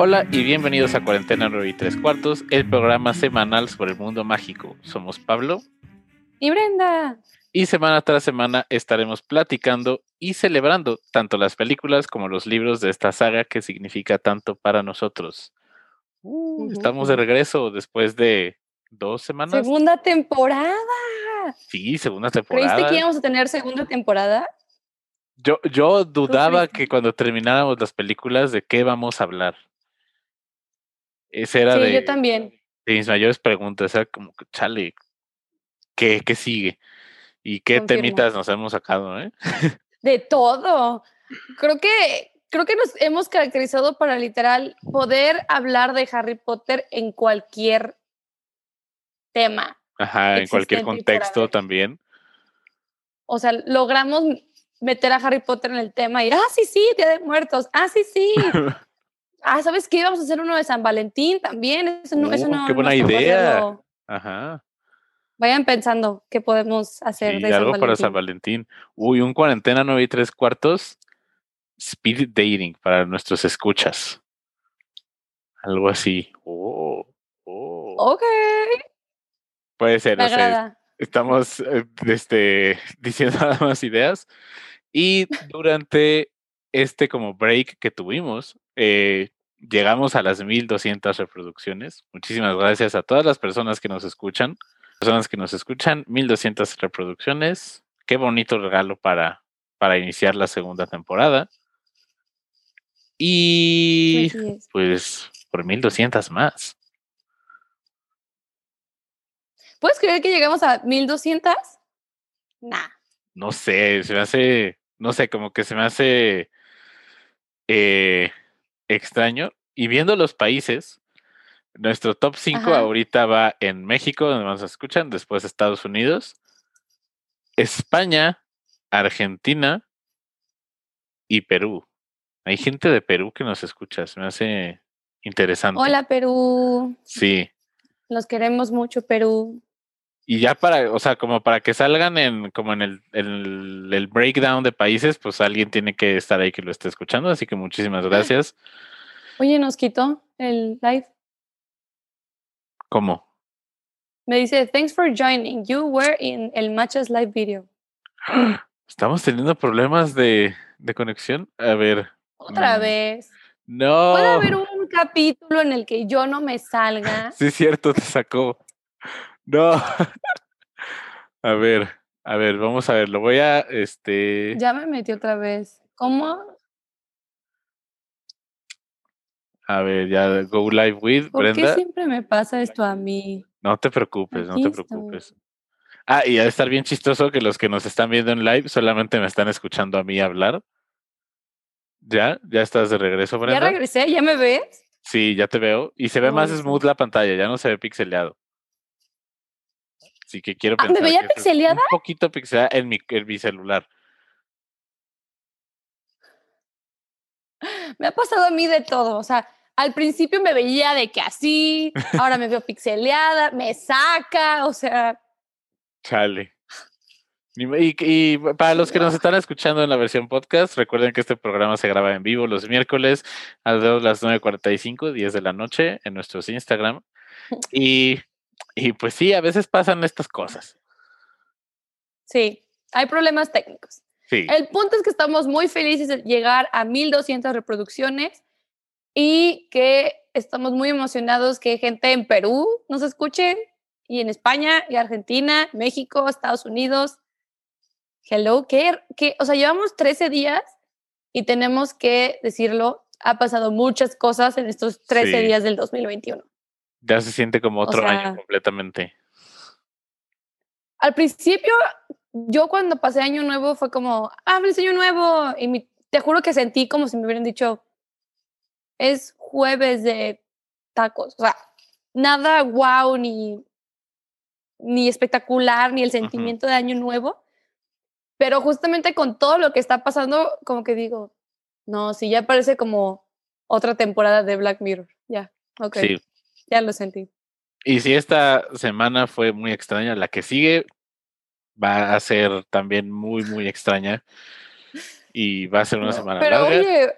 Hola y bienvenidos a Cuarentena 9 y 3 cuartos, el programa semanal sobre el mundo mágico. Somos Pablo y Brenda. Y semana tras semana estaremos platicando y celebrando tanto las películas como los libros de esta saga que significa tanto para nosotros. Uh, estamos de regreso después de dos semanas. Segunda temporada. Sí, segunda temporada. ¿Creíste que íbamos a tener segunda temporada? Yo, yo dudaba que cuando termináramos las películas de qué vamos a hablar. Esa era sí, de, yo también. de mis mayores preguntas. Era como, chale, ¿qué, qué sigue? ¿Y qué temitas nos hemos sacado? Eh? De todo. Creo que, creo que nos hemos caracterizado para literal poder hablar de Harry Potter en cualquier tema. Ajá, en cualquier contexto también. O sea, logramos meter a Harry Potter en el tema y, ah, sí, sí, Día de Muertos, ah, sí, sí. ah, ¿sabes qué? Vamos a hacer uno de San Valentín también. Eso no, eso Uh, no qué buena idea. Ajá. Vayan pensando qué podemos hacer Sí, de San algo Valentín. para San Valentín. Uy, un cuarentena 9 y 3 cuartos. Speed dating para nuestros escuchas. Algo así. Oh, oh. Ok, Puede ser, me no sé, estamos eh, este, diciendo nada más ideas. Y durante este como break que tuvimos, eh, llegamos a las 1200 reproducciones. Muchísimas gracias a todas las personas que nos escuchan. Personas que nos escuchan, 1200 reproducciones. Qué bonito regalo para, para iniciar la segunda temporada. Y pues por 1200 más. ¿Puedes creer que llegamos a 1200? Nah. no sé, se me hace, no sé, como que se me hace eh, extraño. Y viendo los países, nuestro top 5 Ajá. ahorita va en México, donde más nos escuchan, después Estados Unidos, España, Argentina y Perú. Hay gente de Perú que nos escucha, se me hace interesante. Hola, Perú. Sí. Los queremos mucho, Perú. Y ya para, o sea, como para que salgan en, como en el, el, el breakdown de países, pues alguien tiene que estar ahí que lo esté escuchando. Así que muchísimas gracias. Oye, nos quitó el live. ¿Cómo? Me dice, thanks for joining. You were in el Machas live video. Estamos teniendo problemas de, de conexión. A ver. Otra Mm, vez. No. ¿Puede haber un capítulo en el que yo no me salga? Sí, cierto, te sacó. No. a ver, a ver, vamos a ver. Lo voy a, este. Ya me metí otra vez. ¿Cómo? A ver, ya go live with ¿Por qué Brenda. siempre me pasa esto a mí? No te preocupes, no te estoy. preocupes. Ah, y ha de estar bien chistoso que los que nos están viendo en live solamente me están escuchando a mí hablar. ¿Ya? ¿Ya estás de regreso, Ya Brenda? regresé, ¿ya me ves? Sí, ya te veo. Y se ve más smooth la pantalla, ya no se ve pixeleado. Así que quiero Ah, ¿me pensar veía que eso es pixeleada? Un poquito pixelada en mi, en mi celular. Me ha pasado a mí de todo. O sea, al principio me veía de que así, ahora me veo pixeleada, me saca, o sea, Chale. Me- Y, y para los que nos están escuchando en la versión podcast, recuerden que este programa se graba en vivo los miércoles de las 9.45, 10 de la noche en nuestros Instagram. Y, y pues sí, a veces pasan estas cosas. sí, hay problemas técnicos. Sí, El punto es que estamos muy felices de llegar a 1200 reproducciones y que estamos muy emocionados que gente en Perú nos escuche y en España y Argentina, México, Estados Unidos. Hello, que, que, o sea, llevamos 13 días y tenemos que decirlo, ha pasado muchas cosas en estos 13 Sí. días del 2021. Ya se siente como otro año sea, completamente. Al principio, yo cuando pasé año nuevo fue como, ah, feliz año nuevo. Y mi- te juro que sentí como si me hubieran dicho, es jueves de tacos. O sea, nada wow, ni, ni espectacular, ni el sentimiento de año nuevo. Pero justamente con todo lo que está pasando, como que digo, no, sí, ya parece como otra temporada de Black Mirror. Ya, ok, Sí. Ya lo sentí. Y si esta semana fue muy extraña, la que sigue va a ser también muy, muy extraña. Y va a ser una semana Pero larga. oye,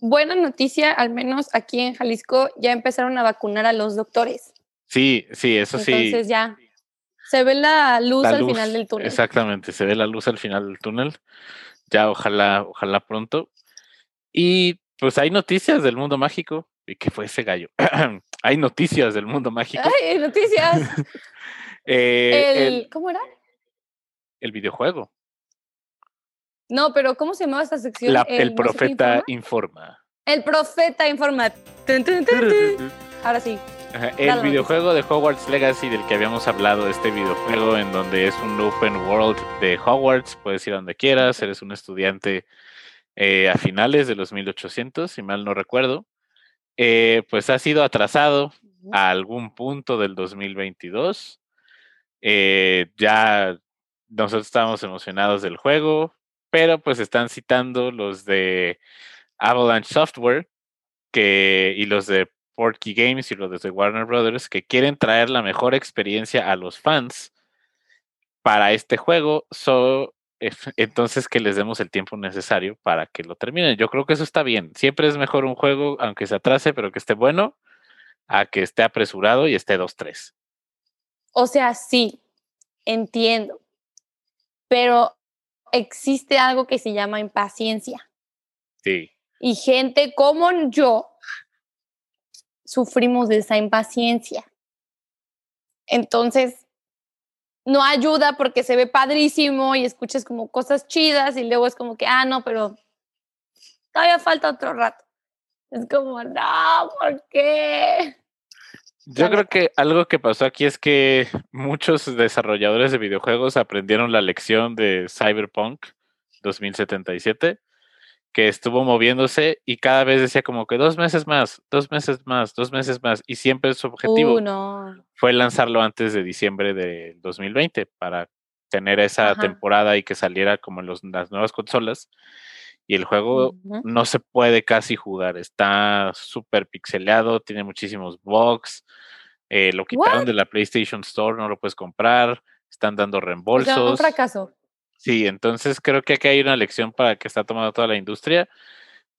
buena noticia, al menos aquí en Jalisco ya empezaron a vacunar a los doctores. Sí, sí, eso sí. Entonces ya se ve la luz La al luz, final del túnel. Exactamente, se ve la luz al final del túnel. Ya ojalá, ojalá pronto. Y pues hay noticias del mundo mágico. ¿Y qué fue ese gallo? hay noticias del mundo mágico. ¡Ay, noticias! Eh, el, el, ¿Cómo era? el videojuego. No, pero ¿cómo se llamaba esta sección? La- el qué profeta informa. informa. El profeta informa. Tun, tun, tun, tun. Ahora sí. Ajá, El videojuego de Hogwarts Legacy del que habíamos hablado, este videojuego en donde es un open world de Hogwarts, puedes ir a donde quieras, eres un estudiante eh, a finales de los 1800, si mal no recuerdo, eh, pues ha sido atrasado a algún punto del 2022. Eh, ya nosotros estábamos emocionados del juego, pero pues están citando los de Avalanche Software que, y los de Porky Games y los de Warner Brothers que quieren traer la mejor experiencia a los fans para este juego. So, entonces que les demos el tiempo necesario para que lo terminen. Yo creo que eso está bien. Siempre es mejor un juego, aunque se atrase, pero que esté bueno, a que esté apresurado y esté 2-3. O sea, sí, entiendo. Pero existe algo que se llama impaciencia. Sí. Y gente como yo sufrimos de esa impaciencia. Entonces, no ayuda porque se ve padrísimo y escuchas como cosas chidas y luego es como que, ah, no, pero todavía falta otro rato. Es como, no, ¿por qué? Yo creo que algo que pasó aquí es que muchos desarrolladores de videojuegos aprendieron la lección de Cyberpunk 2077, que estuvo moviéndose y cada vez decía como que dos meses más, dos meses más, dos meses más, y siempre su objetivo Uh, no. fue lanzarlo antes de diciembre del 2020 para tener esa Ajá. temporada y que saliera como en los- las nuevas consolas. Y el juego no se puede casi jugar, está súper pixeleado, tiene muchísimos bugs, eh, lo quitaron What? de la PlayStation Store, no lo puedes comprar, están dando O sea, un reembolsos. fracaso. Sí, entonces creo que aquí hay una lección para que está tomando toda la industria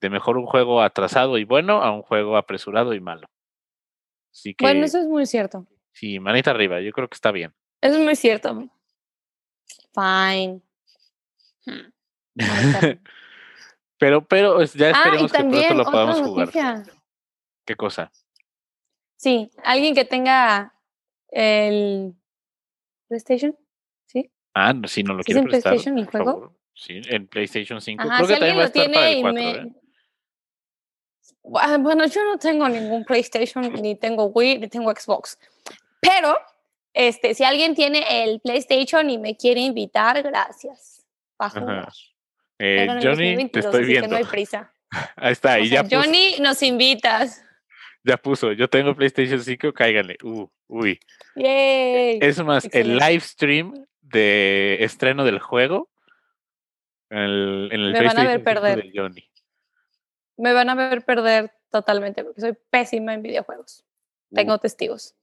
de mejor un juego atrasado y bueno a un juego apresurado y malo. Así que Bueno, eso es muy cierto. sí, manita arriba, yo creo que está bien. Eso es muy cierto. Fine. Hmm. Pero, pero ya ah, esperemos que pronto lo podamos jugar. ¿Qué cosa? Sí, alguien que tenga el PlayStation. Ah, si no lo ¿Sí es quiere en prestar, PlayStation el juego? favor. Sí, en PlayStation 5. Ajá, Creo si que también va a alguien estar para lo el tiene 4, y me... ¿eh? Ah, Bueno, yo no tengo ningún PlayStation, ni tengo Wii, ni tengo Xbox. Pero, este, si alguien tiene el PlayStation y me quiere invitar, gracias. Para Ajá. jugar. Eh, el Johnny, te 2022, estoy así que viendo. no hay prisa. Ahí está, O y sea, ya puso, Johnny, nos invitas. ya puso. Yo tengo PlayStation 5, cáiganle. Uh, uy. Yay. Es más, el Excelente. live stream de estreno del juego en el, en el Me van a ver PlayStation 5 perder. de Johnny. Me van a ver perder totalmente porque soy pésima en videojuegos. Tengo testigos.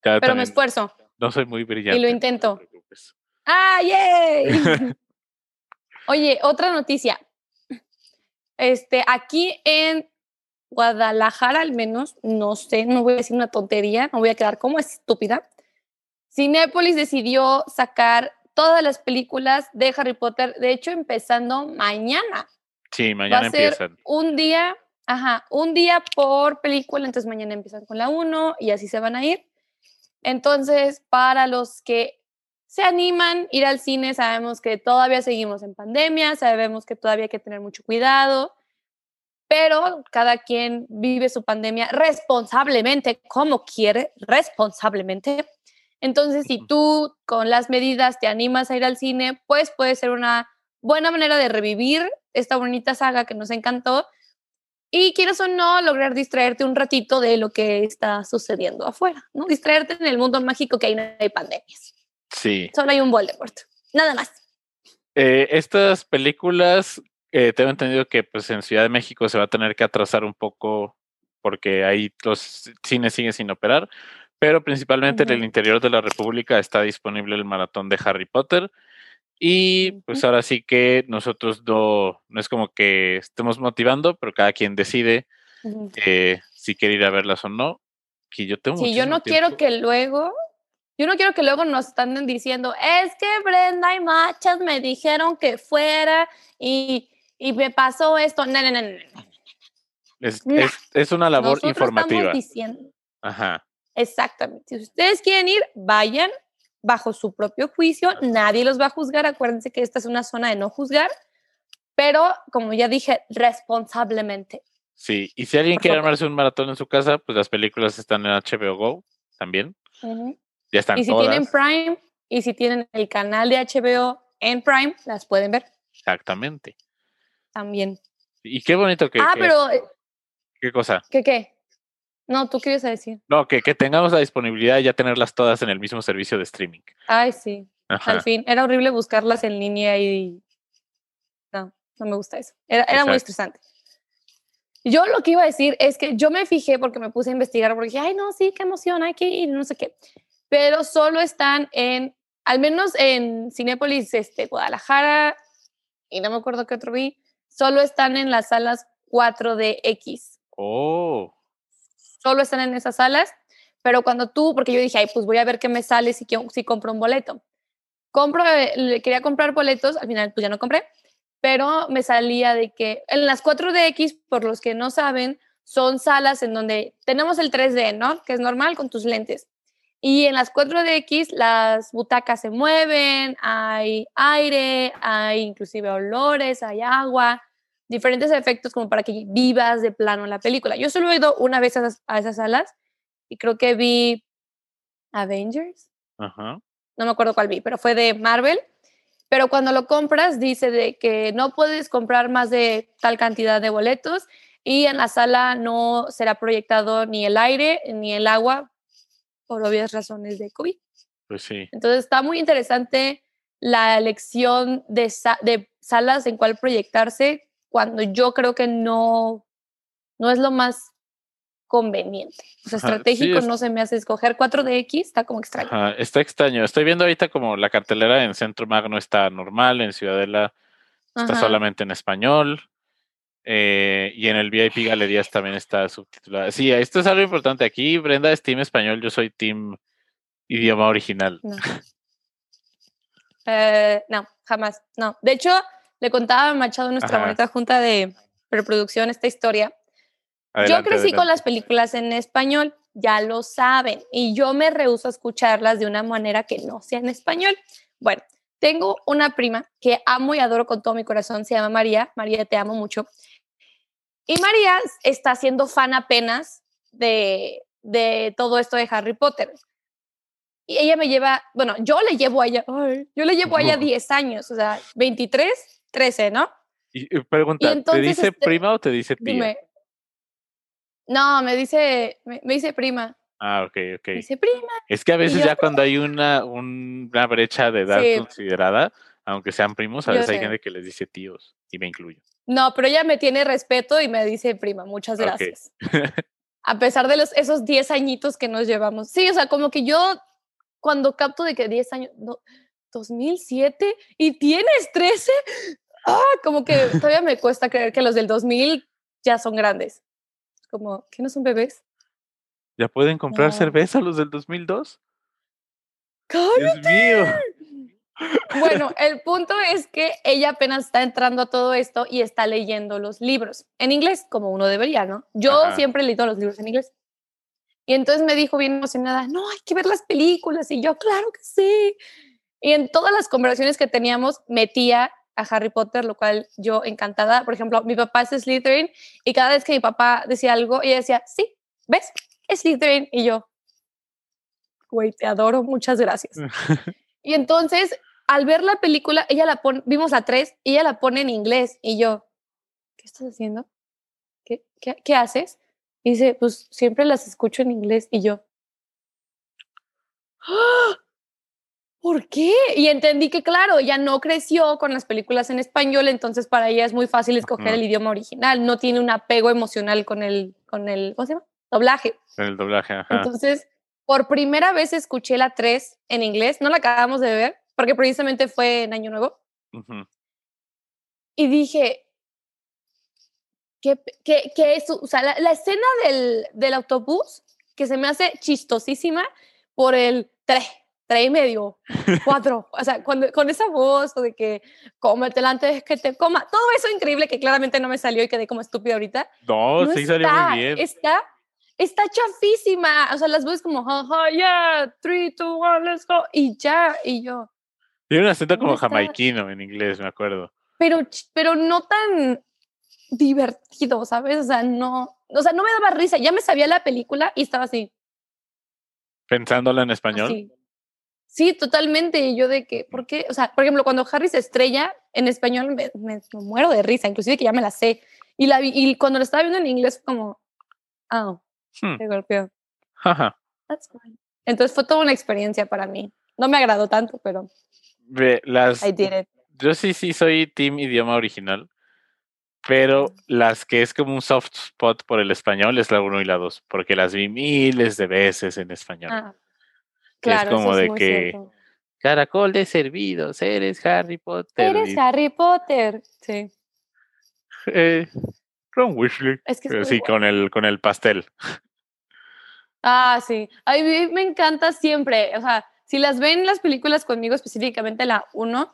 Pero me esfuerzo. No soy muy brillante. Y lo no te intento. preocupes. ¡Ah, yay! Oye, otra noticia. Este, aquí en Guadalajara, al menos, no sé, no voy a decir una tontería, no voy a quedar como estúpida. Cinépolis decidió sacar todas las películas de Harry Potter, de hecho, empezando mañana. Sí, Va mañana a ser empiezan. un día, ajá, un día por película, entonces mañana empiezan con la 1 y así se van a ir. Entonces, para los que se animan a ir al cine, sabemos que todavía seguimos en pandemia, sabemos que todavía hay que tener mucho cuidado, pero cada quien vive su pandemia responsablemente, como quiere, responsablemente. Entonces, si tú con las medidas te animas a ir al cine, pues puede ser una buena manera de revivir esta bonita saga que nos encantó y quieras o no, lograr distraerte un ratito de lo que está sucediendo afuera, ¿no? Distraerte en el mundo mágico que ahí no hay pandemias. Sí. Solo hay un Voldemort. Nada más. Eh, estas películas, eh, tengo entendido que pues en Ciudad de México se va a tener que atrasar un poco porque ahí los cines siguen sin operar, pero principalmente en el interior de la República está disponible el maratón de Harry Potter Y pues ahora sí que nosotros no, no es como que estemos motivando, pero cada quien decide Ujú. eh, si quiere ir a verlas o no. Que yo tengo Sí, yo no quiero tiempo. que luego, yo no quiero que luego nos estén diciendo, es que Brenda y Machas me dijeron que fuera y, y me pasó esto. No, no, no, no. Es, No. es, es una labor Nosotros informativa. estamos diciendo, Ajá. Exactamente. Si ustedes quieren ir, vayan bajo su propio juicio. Nadie los va a juzgar. Acuérdense que esta es una zona de no juzgar. Pero, como ya dije, responsablemente. Sí, y si alguien Por quiere favor. armarse un maratón en su casa, pues las películas están en HBO Go también. Ujú. Ya están Y si todas. tienen Prime y si tienen el canal de HBO en Prime, las pueden ver Exactamente. también. Y qué bonito que, ah, que- pero qué cosa. ¿qué qué? No, tú quieres decir. No, que, que tengamos la disponibilidad de ya tenerlas todas en el mismo servicio de streaming. Ay, sí. Ajá. Al fin, era horrible buscarlas en línea y no, no me gusta eso. Era, era muy estresante. Yo lo que iba a decir es que yo me fijé porque me puse a investigar porque dije, ay, no, sí, qué emoción, hay que ir, no sé qué. Pero solo están en, al menos en Cinépolis, este, Guadalajara, y no me acuerdo qué otro vi, solo están en las salas 4DX. Oh, Solo están en esas salas, pero cuando tú, porque yo dije, ay, pues voy a ver qué me sale si, si compro un boleto. Compro, quería comprar boletos, al final pues ya no compré, pero me salía de que en las 4DX, por los que no saben, son salas en donde tenemos el 3D, ¿no? Que es normal con tus lentes. Y en las 4DX las butacas se mueven, hay aire, hay inclusive olores, hay agua, diferentes efectos como para que vivas de plano la película. Yo solo he ido una vez a esas, a esas salas y creo que vi Avengers, ajá. no me acuerdo cuál vi, pero fue de Marvel. Pero cuando lo compras dice de que no puedes comprar más de tal cantidad de boletos y en la sala no será proyectado ni el aire ni el agua por obvias razones de COVID. Pues sí. Entonces está muy interesante la elección de, sa- de salas en cuál proyectarse cuando yo creo que no, no es lo más conveniente. O sea, Ajá, sí, estratégico es- no se me hace escoger 4DX, está como extraño. Ajá, está extraño. Estoy viendo ahorita como la cartelera en Centro Magno está normal, en Ciudadela está Ajá. solamente en español. eh, y en el VIP Galerías también está subtitulada. Sí, esto es algo importante aquí. Brenda es team español, yo soy team idioma original. No. Eh, no, jamás. No. De hecho, le contaba a Machado nuestra Ajá. bonita junta de preproducción esta historia. Adelante, yo crecí con adelante. las películas en español, ya lo saben, y yo me rehúso a escucharlas de una manera que no sea en español. Bueno, tengo una prima que amo y adoro con todo mi corazón, se llama María. María, te amo mucho. Y María está siendo fan apenas de, de todo esto de Harry Potter. Y ella me lleva, bueno, yo le llevo a ella, ay, yo le llevo a ella 10 años, o sea, 23, 13, ¿no? Y, y pregunta, ¿te entonces, dice este, prima o te dice tía? Dime. No, me dice, me, me dice prima. Ah, ok, ok. Me dice prima. Es que a veces ya cuando hay una, un- una brecha de edad Sí. considerada, aunque sean primos, a veces hay gente que les dice tíos, y me incluyo. No, pero ella me tiene respeto y me dice prima, muchas gracias. A pesar de los, esos 10 añitos que nos llevamos. Sí, o sea, como que yo cuando capto de que 10 años, no, 2007 y tienes 13, ah, como que todavía me cuesta creer que los del 2000 ya son grandes. Como, ¿que no son bebés? ¿Ya pueden comprar cerveza los del 2002? ¡Cállate! Dios mío. Bueno, el punto es que ella apenas está entrando a todo esto y está leyendo los libros en inglés, como uno debería, ¿no? Yo Ajá. siempre he leído los libros en inglés. Y entonces me dijo bien emocionada, no, hay que ver las películas. Y yo, claro que sí. Y en todas las conversaciones que teníamos, metía a Harry Potter, lo cual yo encantada. Por ejemplo, mi papá es Slytherin y cada vez que mi papá decía algo, ella decía, sí, ¿ves? Es Slytherin. Y yo, güey, te adoro, muchas gracias. Y entonces, al ver la película, ella la pone, vimos la 3 y ella la pone en inglés. Y yo, ¿qué estás haciendo? ¿Qué, qué, qué haces? Y dice, pues siempre las escucho en inglés. Y yo, ¡Ah! ¿Por qué? Y entendí que, claro, ella no creció con las películas en español, entonces para ella es muy fácil escoger el idioma original. No tiene un apego emocional con el, con el, ¿cómo se llama? Doblaje. El doblaje, ajá. Entonces, por primera vez escuché la 3 en inglés, no la acabamos de ver, porque precisamente fue en Año Nuevo. Y dije, ¿qué, qué, qué es? O sea, la, la escena del, del autobús, que se me hace chistosísima por el tres, tres y medio, cuatro. o sea, cuando, con esa voz de que cómetela antes que te coma. Todo eso increíble que claramente no me salió y quedé como estúpida ahorita. No, no sí salió muy bien. Está, está chafísima. O sea, las voces como, jaja, yeah, three, two, one, let's go. Y ya, y yo. Tiene un acento ¿dónde como está? jamaiquino en inglés, me acuerdo. Pero, pero no tan divertido, ¿sabes? O sea, no, o sea, no me daba risa. Ya me sabía la película y estaba así. Pensándolo en español. así. Sí, totalmente. Y yo de que, ¿por qué? O sea, por ejemplo, cuando Harry se estrella en español me, me- me muero de risa, inclusive que ya me la sé. Y, la vi- y cuando la estaba viendo en inglés como, ah, Hmm. se golpeó. That's fine. Entonces fue toda una experiencia para mí. No me agradó tanto, pero las, I did it. yo sí, sí soy team idioma original, pero las que es como un soft spot por el español es la 1 y la 2, porque las vi miles de veces en español. Ah, es como eso es de muy que cierto. Caracol de servidos, eres Harry Potter. Eres y, Harry Potter. Sí. eh, Ron Weasley. Es que sí, con el, con el pastel. Ah, sí. A mí me encanta siempre. O sea, si las ven las películas conmigo, específicamente la 1,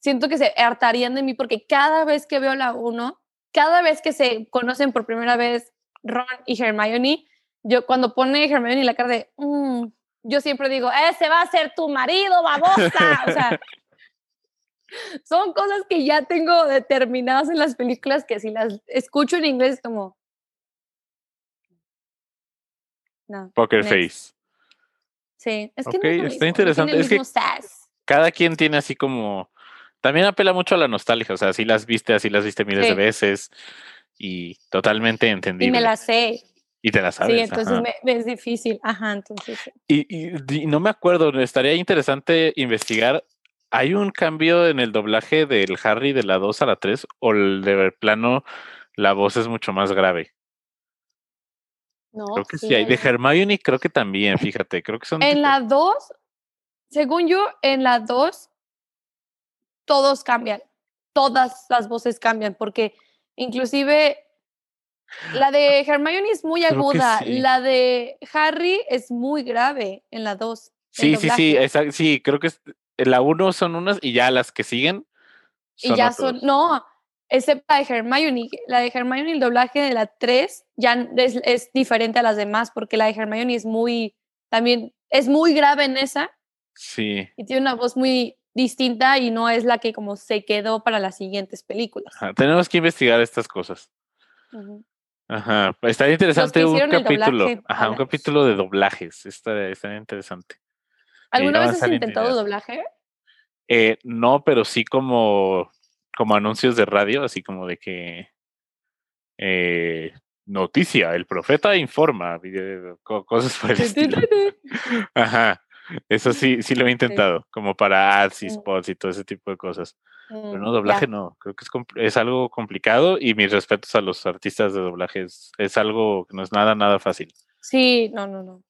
siento que se hartarían de mí porque cada vez que veo la 1, cada vez que se conocen por primera vez Ron y Hermione, yo cuando pone Hermione la cara de, "Mm", yo siempre digo, ese va a ser tu marido, babosa. O sea, son cosas que ya tengo determinadas en las películas que si las escucho en inglés es como... No. Poker next. Face. Sí, es que no es está mismo, interesante. Es que-. Cada quien tiene así como. También apela mucho a la nostalgia. O sea, así las viste, así las viste miles de veces. Y totalmente entendible. Y me la sé. Y te la sabes. sí, entonces me, me es difícil. Ajá, entonces. sí. Y, y no me acuerdo, estaría interesante investigar. ¿Hay un cambio en el doblaje del Harry de la 2 a la 3? ¿O el de plano la voz es mucho más grave? No, Creo que sí, sí, hay. De Hermione creo que también, fíjate. Creo que son. En la 2, según yo, en la 2, todos cambian. Todas las voces cambian, porque inclusive la de Hermione es muy Creo aguda, sí. la de Harry es muy grave en la 2. Sí, sí, sí, esa- sí, creo que es- en la 1 son unas y ya las que siguen. Y ya otros. son, no, excepto la de Hermione. La de Hermione, el doblaje de la 3 ya es, es diferente a las demás, porque la de Hermione es muy, también, es muy grave en esa Sí. y tiene una voz muy distinta y no es la que como se quedó para las siguientes películas. ajá, Tenemos que investigar estas cosas. Ajá. Estaría interesante un capítulo. doblaje, Ajá, un capítulo de doblajes. Estaría, estaría interesante. ¿Alguna vez has intentado ideas. doblaje? Eh, no, pero sí como, como anuncios de radio, así como de que eh, noticia, el profeta informa, cosas por el estilo. Ajá. Eso sí, sí lo he intentado, como para ads y spots y todo ese tipo de cosas. Pero Mm, no, doblaje ya. no, creo que es, es algo complicado y mis respetos a los artistas de doblaje, es, es algo que no es nada, nada fácil. Sí, no, no, no.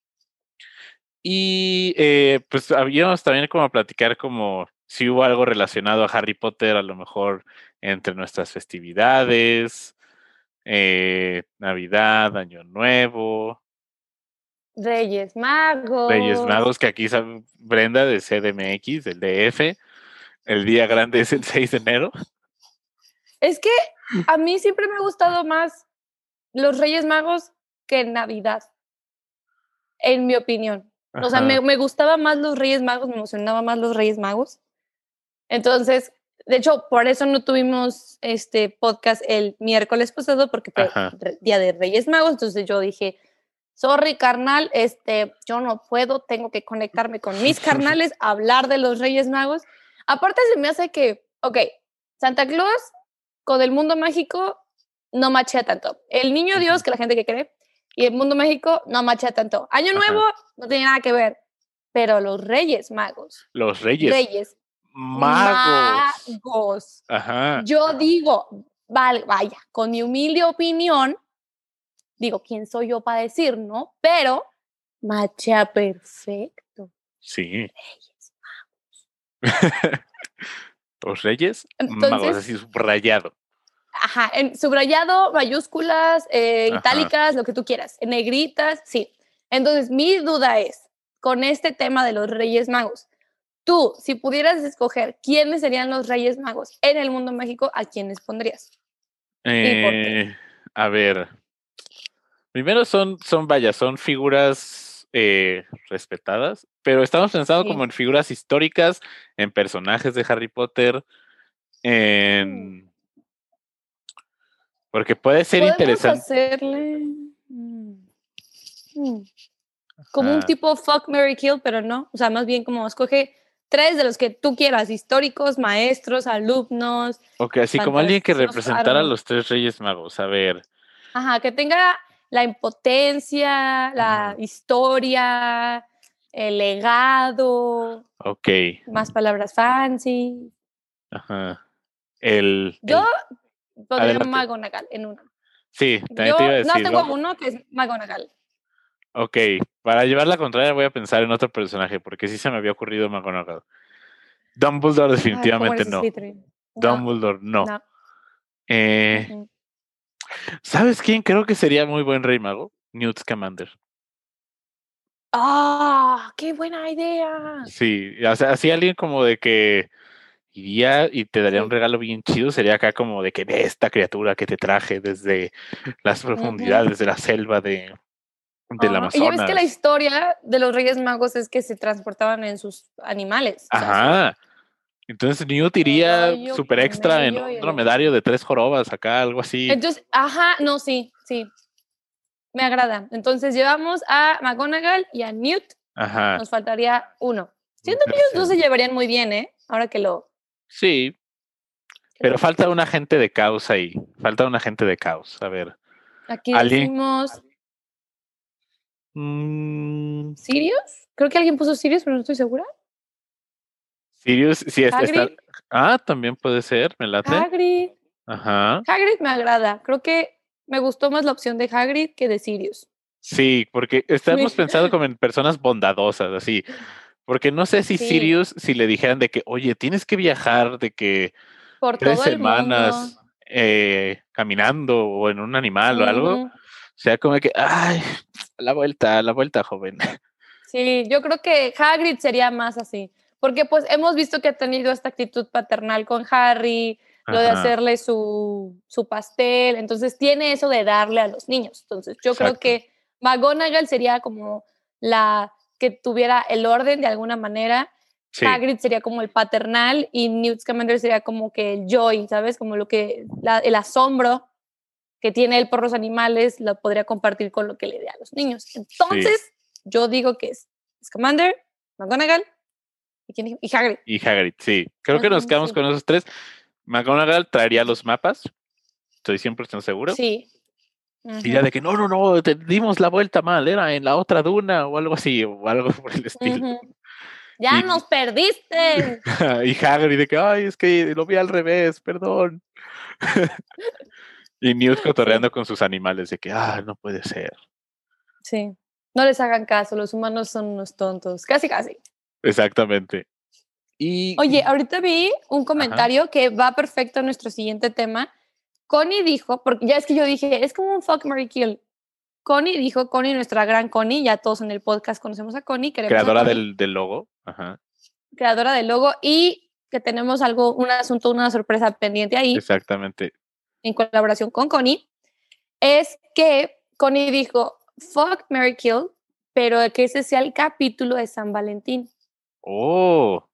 Y eh, pues habíamos también como a platicar como si hubo algo relacionado a Harry Potter, a lo mejor entre nuestras festividades, eh, Navidad, Año Nuevo, Reyes Magos. Reyes Magos, que aquí sabe Brenda de CDMX, del DF. El día grande es el 6 de enero. Es que a mí siempre me ha gustado más los Reyes Magos que Navidad, en mi opinión. O sea, me, me gustaba más los Reyes Magos, me emocionaba más los Reyes Magos. Entonces, de hecho, por eso no tuvimos este podcast el miércoles pasado, porque fue Ajá. día de Reyes Magos. Entonces yo dije, sorry, carnal, este, yo no puedo, tengo que conectarme con mis carnales, hablar de los Reyes Magos. Aparte, se me hace que, ok, Santa Claus con el mundo mágico no machea tanto. El niño Dios, que la gente que cree, y el mundo mágico no machea tanto. Año Ajá. Nuevo no tiene nada que ver. Pero los Reyes Magos, Los Reyes Reyes Magos. Magos. Ajá. Yo digo, vale, vaya, con mi humilde opinión, digo, ¿quién soy yo para decir, no? Pero machea perfecto. Sí. Los Reyes Magos, Entonces, así subrayado. ajá, en subrayado, mayúsculas, eh, itálicas, lo que tú quieras, en negritas, sí. Entonces, mi duda es, con este tema de los Reyes Magos, tú, si pudieras escoger quiénes serían los Reyes Magos en el mundo México, ¿a quiénes pondrías? Eh, a ver. Primero son, son, vaya, son figuras eh, respetadas, pero estamos pensando Sí. como en figuras históricas, en personajes de Harry Potter, en... Porque puede ser interesante. hacerle mm, mm, como un tipo fuck, Mary kill, pero no. O sea, más bien como escoge tres de los que tú quieras, históricos, maestros, alumnos. Ok, así como alguien que representara a los tres Reyes Magos. A ver. Ajá, que tenga la impotencia, la historia, el legado, Ok. más palabras fancy. Ajá. El. Yo el- adelante. McGonagall en uno. sí, también Yo te iba a no tengo uno que es McGonagall. Ok, para llevar la contraria voy a pensar en otro personaje, porque sí se me había ocurrido McGonagall. Dumbledore Ay, ¿cómo definitivamente no. Dumbledore no. no. Eh. ¿Sabes quién creo que sería muy buen rey mago? Newt Scamander. ¡Ah! ¡Qué buena idea! Sí, o sea, así alguien como de que iría y te daría un regalo bien chido, sería acá como de que ve esta criatura que te traje desde las profundidades de la selva de, del Ajá, Y ya ves que la Amazonas. historia de los Reyes Magos es que se transportaban en sus animales. o sea, Ajá. Entonces Newt iría Caballo, super extra en un dromedario de tres jorobas acá, algo así. Entonces, ajá, no, sí, sí. Me agrada. Entonces llevamos a McGonagall y a Newt. Ajá. Nos faltaría uno. un Siento que ellos dos se llevarían muy bien, ¿eh? Ahora que lo. Sí, pero falta un agente de caos ahí. Falta un agente de caos. A ver. Aquí alguien- decimos Mm, Sirius. Creo que alguien puso Sirius, pero no estoy segura. Sirius, sí, está, está-. Ah, también puede ser, me late. Hagrid. Ajá. Hagrid me agrada. Creo que me gustó más la opción de Hagrid que de Sirius. Sí, porque estamos pensando como en personas bondadosas, así. Porque no sé si Sí. Sirius, si le dijeran de que, oye, tienes que viajar de que Por tres todo semanas eh, caminando o en un animal o algo, o sea, como que, ay, la vuelta, la vuelta, joven. Sí, yo creo que Hagrid sería más así, porque pues hemos visto que ha tenido esta actitud paternal con Harry, lo de Ajá, hacerle su, su pastel, entonces tiene eso de darle a los niños. Entonces yo creo que McGonagall sería como la que tuviera el orden de alguna manera, Sí, Hagrid sería como el paternal y Newt Scamander sería como que el joy, ¿sabes? Como lo que, la- el asombro que tiene él por los animales lo podría compartir con lo que le dé a los niños. Entonces, yo digo que es Scamander, McGonagall y, quién dijo? y Hagrid. y Hagrid, sí. Creo que nos quedamos sí. con esos tres. McGonagall traería los mapas, estoy 100% seguro. Sí. Y ya de que no, no, no, te dimos la vuelta mal, era en la otra duna o algo así, o algo por el estilo. Ya Y- nos perdiste. y Hagrid de que, ay, es que lo vi al revés, perdón. y Newt cotorreando con sus animales de que, ah, no puede ser. Sí. No les hagan caso, los humanos son unos tontos. Casi, casi. Exactamente. Y Oye, ahorita vi un comentario que va perfecto a nuestro siguiente tema. Connie dijo, porque ya es que yo dije, es como un fuck, Mary kill. Connie dijo, Connie, nuestra gran Connie, ya todos en el podcast conocemos a Connie, queremos a creadora Connie, del, del logo. Ajá, creadora del logo y que tenemos algo, un asunto, una sorpresa pendiente ahí exactamente. en colaboración con Connie, es que Connie dijo, fuck, Mary kill, pero que ese sea el capítulo de San Valentín. Oh.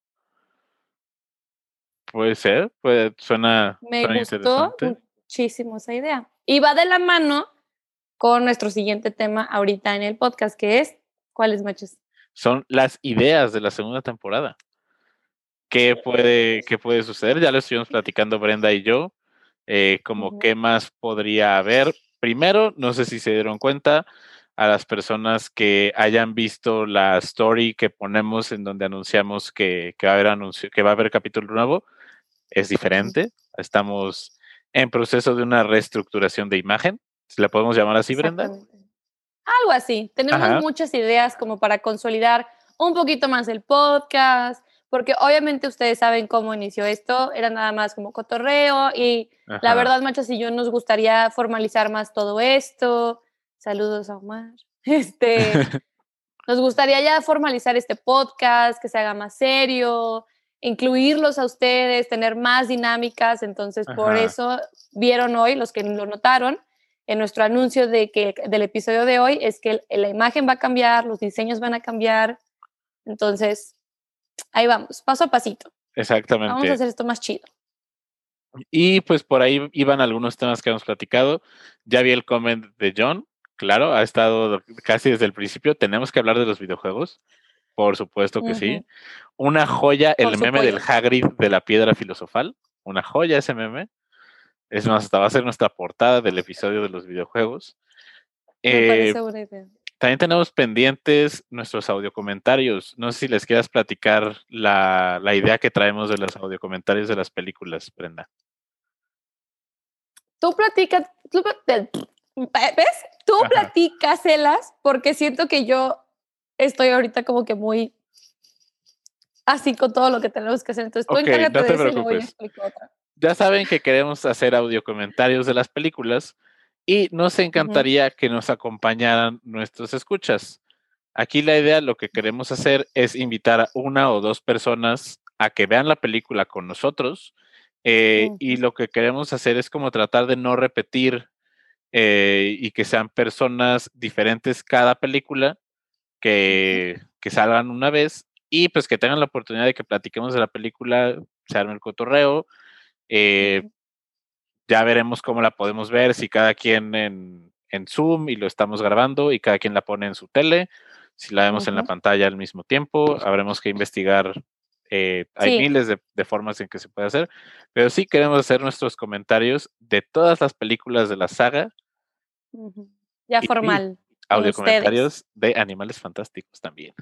Puede ser, puede, suena, Me suena gustó muchísimo esa idea. Y va de la mano con nuestro siguiente tema ahorita en el podcast, que es ¿cuáles machos? Son las ideas de la segunda temporada. ¿Qué puede, qué puede suceder? Ya lo estuvimos platicando Brenda y yo. eh, como qué más podría haber. Primero, no sé si se dieron cuenta, a las personas que hayan visto la story que ponemos en donde anunciamos que, que va a haber anuncio, que va a haber capítulo nuevo, es diferente. Estamos en proceso de una reestructuración de imagen. La podemos llamar así, Brenda. Algo así. Tenemos Ajá. muchas ideas como para consolidar un poquito más el podcast, porque obviamente ustedes saben cómo inició esto, era nada más como cotorreo y la verdad, Machas y yo nos gustaría formalizar más todo esto. Saludos a Omar. Este, nos gustaría ya formalizar este podcast, que se haga más serio, incluirlos a ustedes, tener más dinámicas. Entonces, por eso vieron hoy, los que lo notaron, en nuestro anuncio de que, del episodio de hoy, es que la imagen va a cambiar, los diseños van a cambiar. Entonces, ahí vamos, paso a pasito. Vamos a Exactamente. hacer esto más chido. Y pues por ahí iban algunos temas que hemos platicado. Ya vi el comment de John, claro, ha estado casi desde el principio. Tenemos que hablar de los videojuegos. Por supuesto que sí. Una joya, el Por meme del. Hagrid de la piedra filosofal. Una joya ese meme. Es más, hasta va a ser nuestra portada del episodio de los videojuegos. Me Eh, parece buena idea. también tenemos pendientes nuestros audio comentarios. No sé si les quieras platicar la, la idea que traemos de los audio comentarios de las películas, Brenda. Tú platicas, tú, ¿ves? Tú platícaselas porque siento que yo estoy ahorita como que muy así con todo lo que tenemos que hacer. Entonces tú Ok, encárgate no te de eso y yo preocupes. explico otra. Ya saben que queremos hacer audio comentarios de las películas y nos encantaría que nos acompañaran nuestros escuchas. Aquí la idea, lo que queremos hacer es invitar a una o dos personas a que vean la película con nosotros eh, y lo que queremos hacer es como tratar de no repetir eh, y que sean personas diferentes cada película que, que salgan una vez y pues que tengan la oportunidad de que platiquemos de la película, se arme el cotorreo. eh, ya veremos cómo la podemos ver, si cada quien en, en Zoom y lo estamos grabando y cada quien la pone en su tele, si la vemos en la pantalla al mismo tiempo, habremos que investigar. Eh, hay Sí. miles de, de formas en que se puede hacer, pero sí queremos hacer nuestros comentarios de todas las películas de la saga. Ya Y- formal. con audio comentarios de Animales Fantásticos también.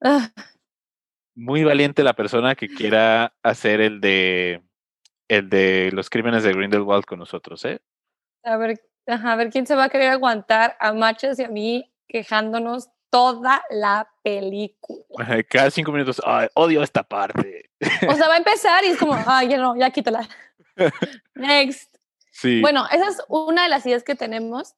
Ah, Muy valiente la persona que quiera hacer el de el de los crímenes de Grindelwald con nosotros, ¿eh? a ver, ajá, a ver quién se va a querer aguantar a Machas y a mí quejándonos toda la película. Cada cinco minutos, "Ay, odio esta parte. O sea, va a empezar y es como, ay, ya no, ya quítala. Next. Sí. Bueno, esa es una de las ideas que tenemos.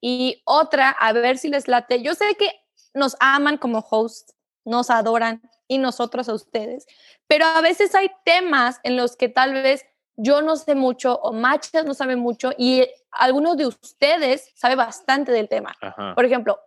Y otra, a ver si les late. Yo sé que nos aman como hosts, nos adoran y nosotros a ustedes, pero a veces hay temas en los que tal vez yo no sé mucho o Machas no sabe mucho y algunos de ustedes sabe bastante del tema. Ajá. Por ejemplo,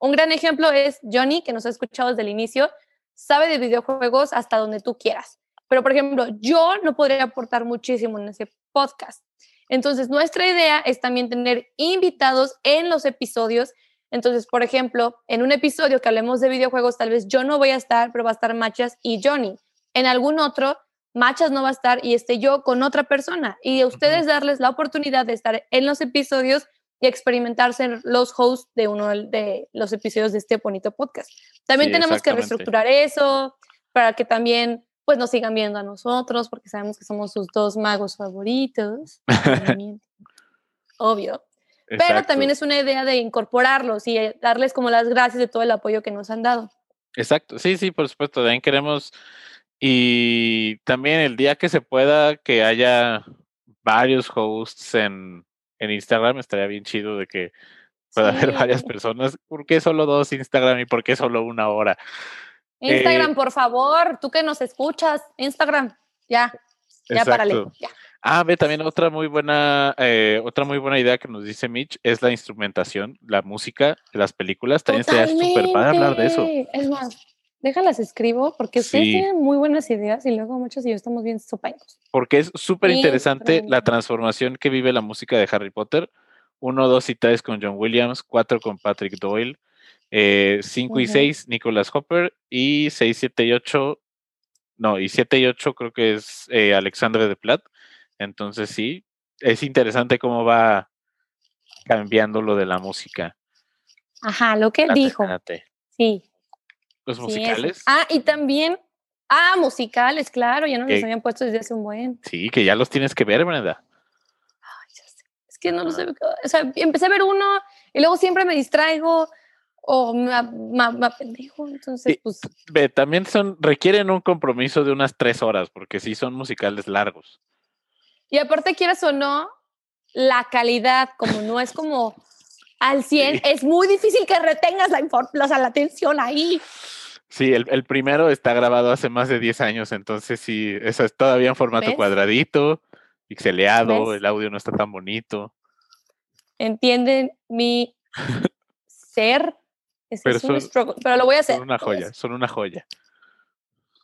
un gran ejemplo es Johnny, que nos ha escuchado desde el inicio, sabe de videojuegos hasta donde tú quieras. Pero, por ejemplo, yo no podría aportar muchísimo en ese podcast. Entonces, nuestra idea es también tener invitados en los episodios. Entonces, por ejemplo, en un episodio que hablemos de videojuegos, tal vez yo no voy a estar, pero va a estar Machas y Johnny. En algún otro, Machas no va a estar y esté yo con otra persona. Y a ustedes darles la oportunidad de estar en los episodios y experimentarse en los hosts de uno de los episodios de este bonito podcast. También Sí, tenemos que reestructurar eso para que también pues nos sigan viendo a nosotros porque sabemos que somos sus dos magos favoritos. Obvio. Pero también es una idea de incorporarlos y eh, darles como las gracias de todo el apoyo que nos han dado. Exacto, sí, sí, por supuesto, también queremos y también el día que se pueda que haya varios hosts en, en Instagram, estaría bien chido de que pueda haber varias Sí. personas. ¿Por qué solo dos Instagram y por qué solo una hora? Instagram, Eh, por favor, tú que nos escuchas, Instagram, ya, ya párale, ya. Ah, ve, también otra muy buena, eh, otra muy buena idea que nos dice Mitch es la instrumentación, la música las películas. También sería súper padre hablar de eso. Es más, déjalas escribo porque ustedes Sí. tienen muy buenas ideas y luego muchos y yo estamos bien sopaicos. Porque es súper interesante la transformación que vive la música de Harry Potter. 1, 2 y 3 con John Williams, 4 con Patrick Doyle, 5 y Ujú. 6 Nicholas Hopper y 6, 7 y 8, no, y 7 y 8 creo que es eh, Alexandre de Plat. Entonces sí, es interesante cómo va cambiando lo de la música. Ajá, lo que él dijo. Sí. Los sí, musicales. Ah, y también, ah, musicales, claro, ya no los habían puesto desde hace un buen. Sí, que ya los tienes que ver, Brenda. Ay, ya sé. Es que no lo sé. O sea, empecé a ver uno y luego siempre me distraigo o más pendejo. Entonces, pues. Ve, también son, requieren un compromiso de unas tres horas, porque sí son musicales largos. Y aparte, quieras o no, la calidad, como no es como al 100, es muy difícil que retengas la, la atención ahí. Sí, el, primero está grabado hace más de 10 años, entonces sí, eso es todavía en formato cuadradito, pixeleado, el audio no está tan bonito. ¿Entienden mi ser? pero, pero lo voy a hacer. Son una joya, son una joya.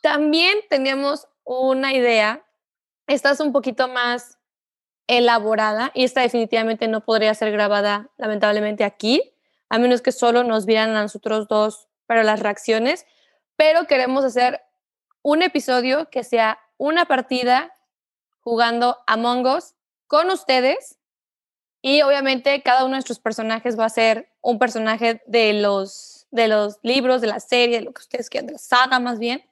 También teníamos una idea, esta es un poquito más elaborada y esta definitivamente no podría ser grabada lamentablemente aquí, a menos que solo nos vieran a nosotros dos para las reacciones, pero queremos hacer un episodio que sea una partida jugando Among Us con ustedes. Y obviamente cada uno de nuestros personajes va a ser un personaje de los, de los libros, de la serie, de lo que ustedes quieran, de la saga más bien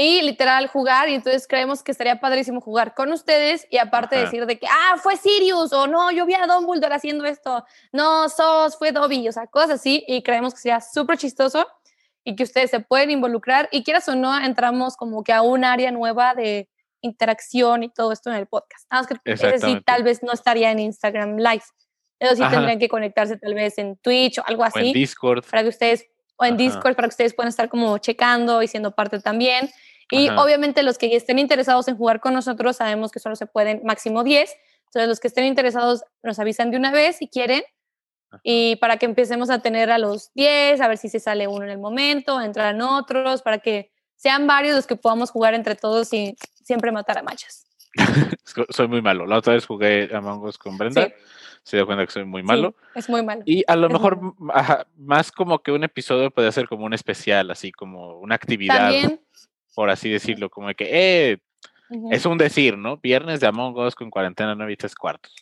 y literal jugar y entonces creemos que estaría padrísimo jugar con ustedes y aparte decir de que, ah, fue Sirius o no, yo vi a Dumbledore haciendo esto, no, Sos fue Dobby, o sea, cosas así y creemos que sería súper chistoso y que ustedes se pueden involucrar y quieras o no, entramos como que a un área nueva de interacción y todo esto en el podcast. Nada más que es decir, tal vez no estaría en Instagram Live, pero sí tendrían que conectarse tal vez en Twitch o algo así. O en Discord. Para que ustedes, o en Discord, para que ustedes puedan estar como checando y siendo parte también. Y obviamente los que estén interesados en jugar con nosotros, sabemos que solo se pueden máximo 10. Entonces los que estén interesados nos avisan de una vez si quieren. Y para que empecemos a tener a los 10, a ver si se sale uno en el momento, entran otros, para que sean varios los que podamos jugar entre todos y siempre matar a machas. soy muy malo. La otra vez jugué Among Us con Brenda. Se dio cuenta que soy muy malo. es muy malo. Y a lo mejor más como que un episodio puede ser como un especial, así como una actividad. También por así decirlo, como de que, eh, es un decir, ¿no? Viernes de Among Us con cuarentena 9 y 3 cuartos.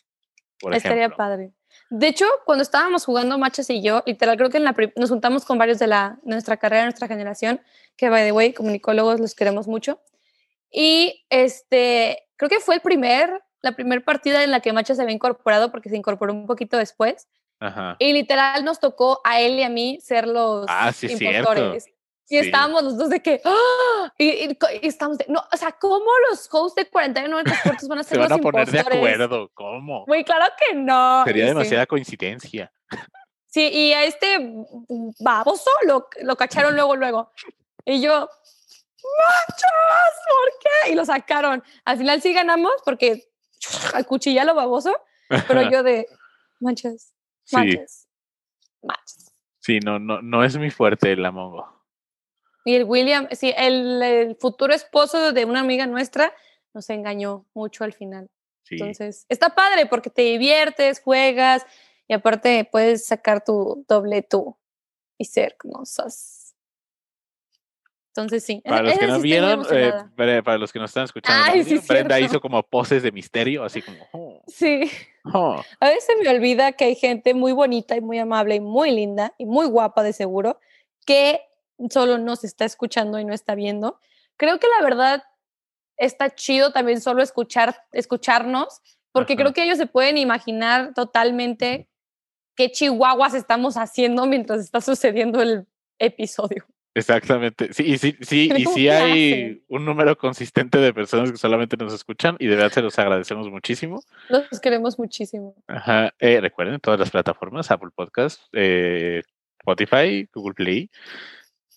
Por Estaría padre. De hecho, cuando estábamos jugando Machas y yo, literal, creo que en la nos juntamos con varios de la, nuestra carrera, nuestra generación, que, by the way, comunicólogos los queremos mucho. Y este, creo que fue el primer, la primera partida en la que Machas se había incorporado, porque se incorporó un poquito después. Ajá. Y literal nos tocó a él y a mí ser los ah, sí, impostores. Cierto. Y estábamos los dos de que, ¡ah! y, y, estamos de, no, o sea, ¿cómo los hosts de 49 cortos van a ser Se van a poner de acuerdo, ¿cómo? Muy claro que no. Sería demasiada coincidencia. Sí, y a este baboso lo, lo cacharon luego, luego. Y yo, ¡machos! ¿Por qué? Y lo sacaron. Al final sí ganamos porque al lo baboso, pero yo de, manchas, manchas, manchas. Sí, no, no, no es muy fuerte el amongo. Y el William, sí, el, futuro esposo de una amiga nuestra nos engañó mucho al final. Entonces, está padre porque te diviertes, juegas y aparte puedes sacar tu doble tú y ser como sos. Entonces, sí. Para los que no vieron, eh, para los que nos están escuchando, Brenda hizo como poses de misterio, así como. Oh, sí. Oh". A veces me olvida que hay gente muy bonita y muy amable y muy linda y muy guapa de seguro que solo nos está escuchando y no está viendo. Creo que la verdad está chido también solo escuchar, escucharnos, porque creo que ellos se pueden imaginar totalmente qué chihuahuas estamos haciendo mientras está sucediendo el episodio. Exactamente. Sí, y sí, sí, y sí hay un número consistente de personas que solamente nos escuchan y de verdad se los agradecemos muchísimo. Los queremos muchísimo. Ajá. Eh, recuerden todas las plataformas, Apple Podcast, eh, Spotify, Google Play.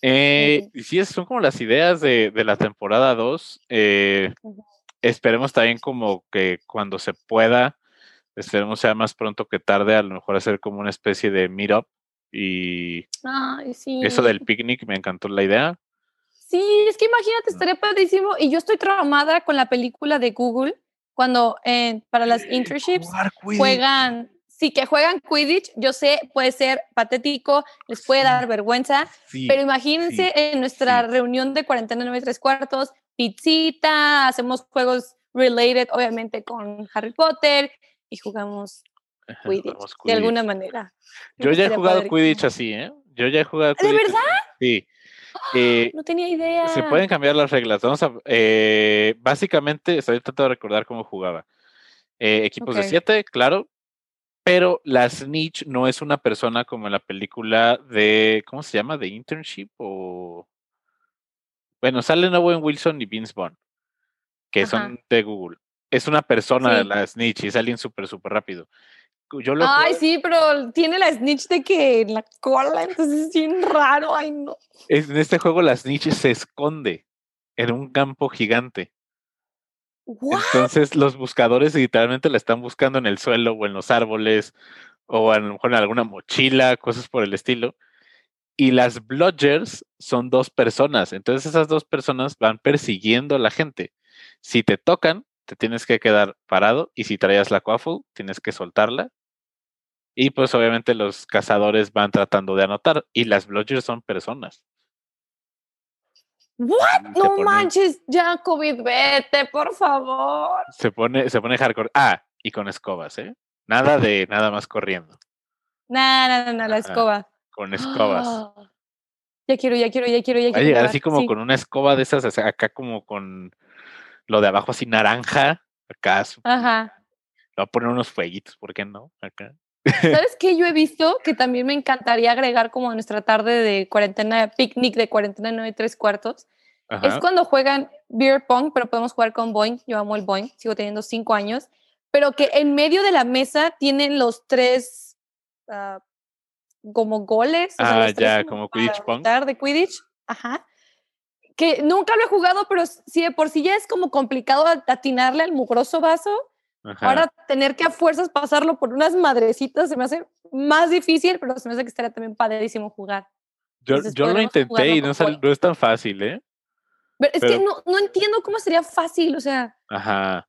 Eh, sí, son como las ideas de, la temporada 2. Eh, esperemos también como que cuando se pueda, esperemos sea más pronto que tarde, a lo mejor hacer como una especie de meetup. Y eso del picnic, me encantó la idea. Sí, es que imagínate, estaría padrísimo. Y yo estoy traumada con la película de Google, cuando eh, para las internships juegan sí que juegan Quidditch, yo sé, puede ser patético, les puede dar vergüenza, pero imagínense en nuestra reunión de 49 y tres cuartos, pizzita, hacemos juegos related, obviamente, con Harry Potter y jugamos Quidditch, de alguna manera. Yo ya he jugado Quidditch así, ¿eh? Yo ya he jugado Quidditch. ¿De verdad? Sí. Eh, no tenía idea. Se pueden cambiar las reglas. Vamos a, eh, básicamente, estoy tratando de recordar cómo jugaba. Eh, equipos de siete, claro, pero la snitch no es una persona como en la película de, ¿cómo se llama? De internship o... Bueno, salen Owen Wilson y Vince Vaughn, que son de Google. Es una persona Sí. la snitch y es alguien súper, súper rápido. Yo lo Ay, sí, pero tiene la snitch de que en la cola, entonces es bien raro. Ay, no. en este juego la snitch se esconde en un campo gigante. Entonces los buscadores literalmente la están buscando en el suelo o en los árboles o a lo mejor en alguna mochila, cosas por el estilo. Y las bludgers son dos personas. Entonces esas dos personas van persiguiendo a la gente. Si te tocan, te tienes que quedar parado y si traías la quaffle, tienes que soltarla. Y pues obviamente los cazadores van tratando de anotar y las bludgers son personas. What? Se No pone- manches, ya COVID, vete, por favor. Se pone, se pone hardcore. Ah, y con escobas, ¿eh? Nada de nada más corriendo. No, no, no, no, la escoba. Con escobas. Ya quiero, ya quiero, ya quiero, ya Va a quiero. llegar así como sí. con una escoba de esas, acá como con lo de abajo así naranja. Acá Ajá. le va a poner unos fueguitos, ¿por qué no? Acá. ¿Sabes qué yo he visto que también me encantaría agregar como a nuestra tarde de cuarentena, picnic de cuarentena de 9 y tres cuartos? Es cuando juegan beer pong, pero podemos jugar con Boing. Yo amo el Boing, sigo teniendo cinco años. Pero que en medio de la mesa tienen los tres ah, como goles. o sea, Ah, ya, como Quidditch para Pong. de Quidditch. Ajá. Que nunca lo he jugado, pero si de por sí ya es como complicado atinarle al mugroso vaso, Ajá. Ahora tener que a fuerzas pasarlo por unas madrecitas se me hace más difícil, pero se me hace que estaría también padrísimo jugar. yo, entonces yo lo intenté y no, sal- no es tan fácil, ¿eh? Pero es que no, no entiendo cómo sería fácil, o sea, Ajá.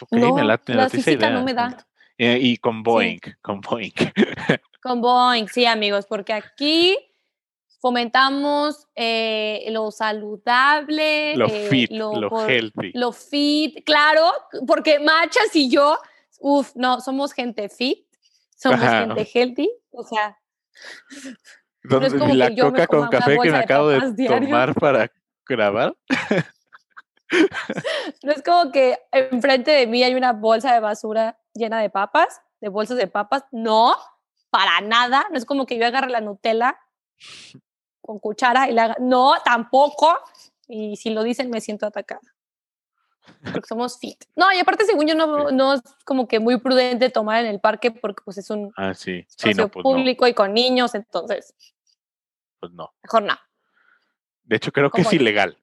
Ok, No, me late, me la no me da. Eh, y con Boeing, con Boeing. con Boeing, sí, amigos, porque aquí fomentamos eh, lo saludable, lo eh, fit, lo, lo por- healthy. lo fit, claro, porque Machas y yo, uff, no, somos gente fit, somos Ajá. gente healthy, o sea, ¿Dónde- es como la que yo me coca coma con una café que me de acabo de diario. tomar para grabar. No es como que enfrente de mí hay una bolsa de basura llena de papas, de bolsas de papas. No, para nada. No es como que yo agarre la Nutella con cuchara y la haga. No, tampoco. Y si lo dicen, me siento atacada. Porque somos fit. No, y aparte, según yo, no, Sí. no es como que muy prudente tomar en el parque porque pues es un Ah, sí. Sí, espacio no, pues no. público y con niños, entonces, Pues no. mejor no. De hecho, creo que es ilegal.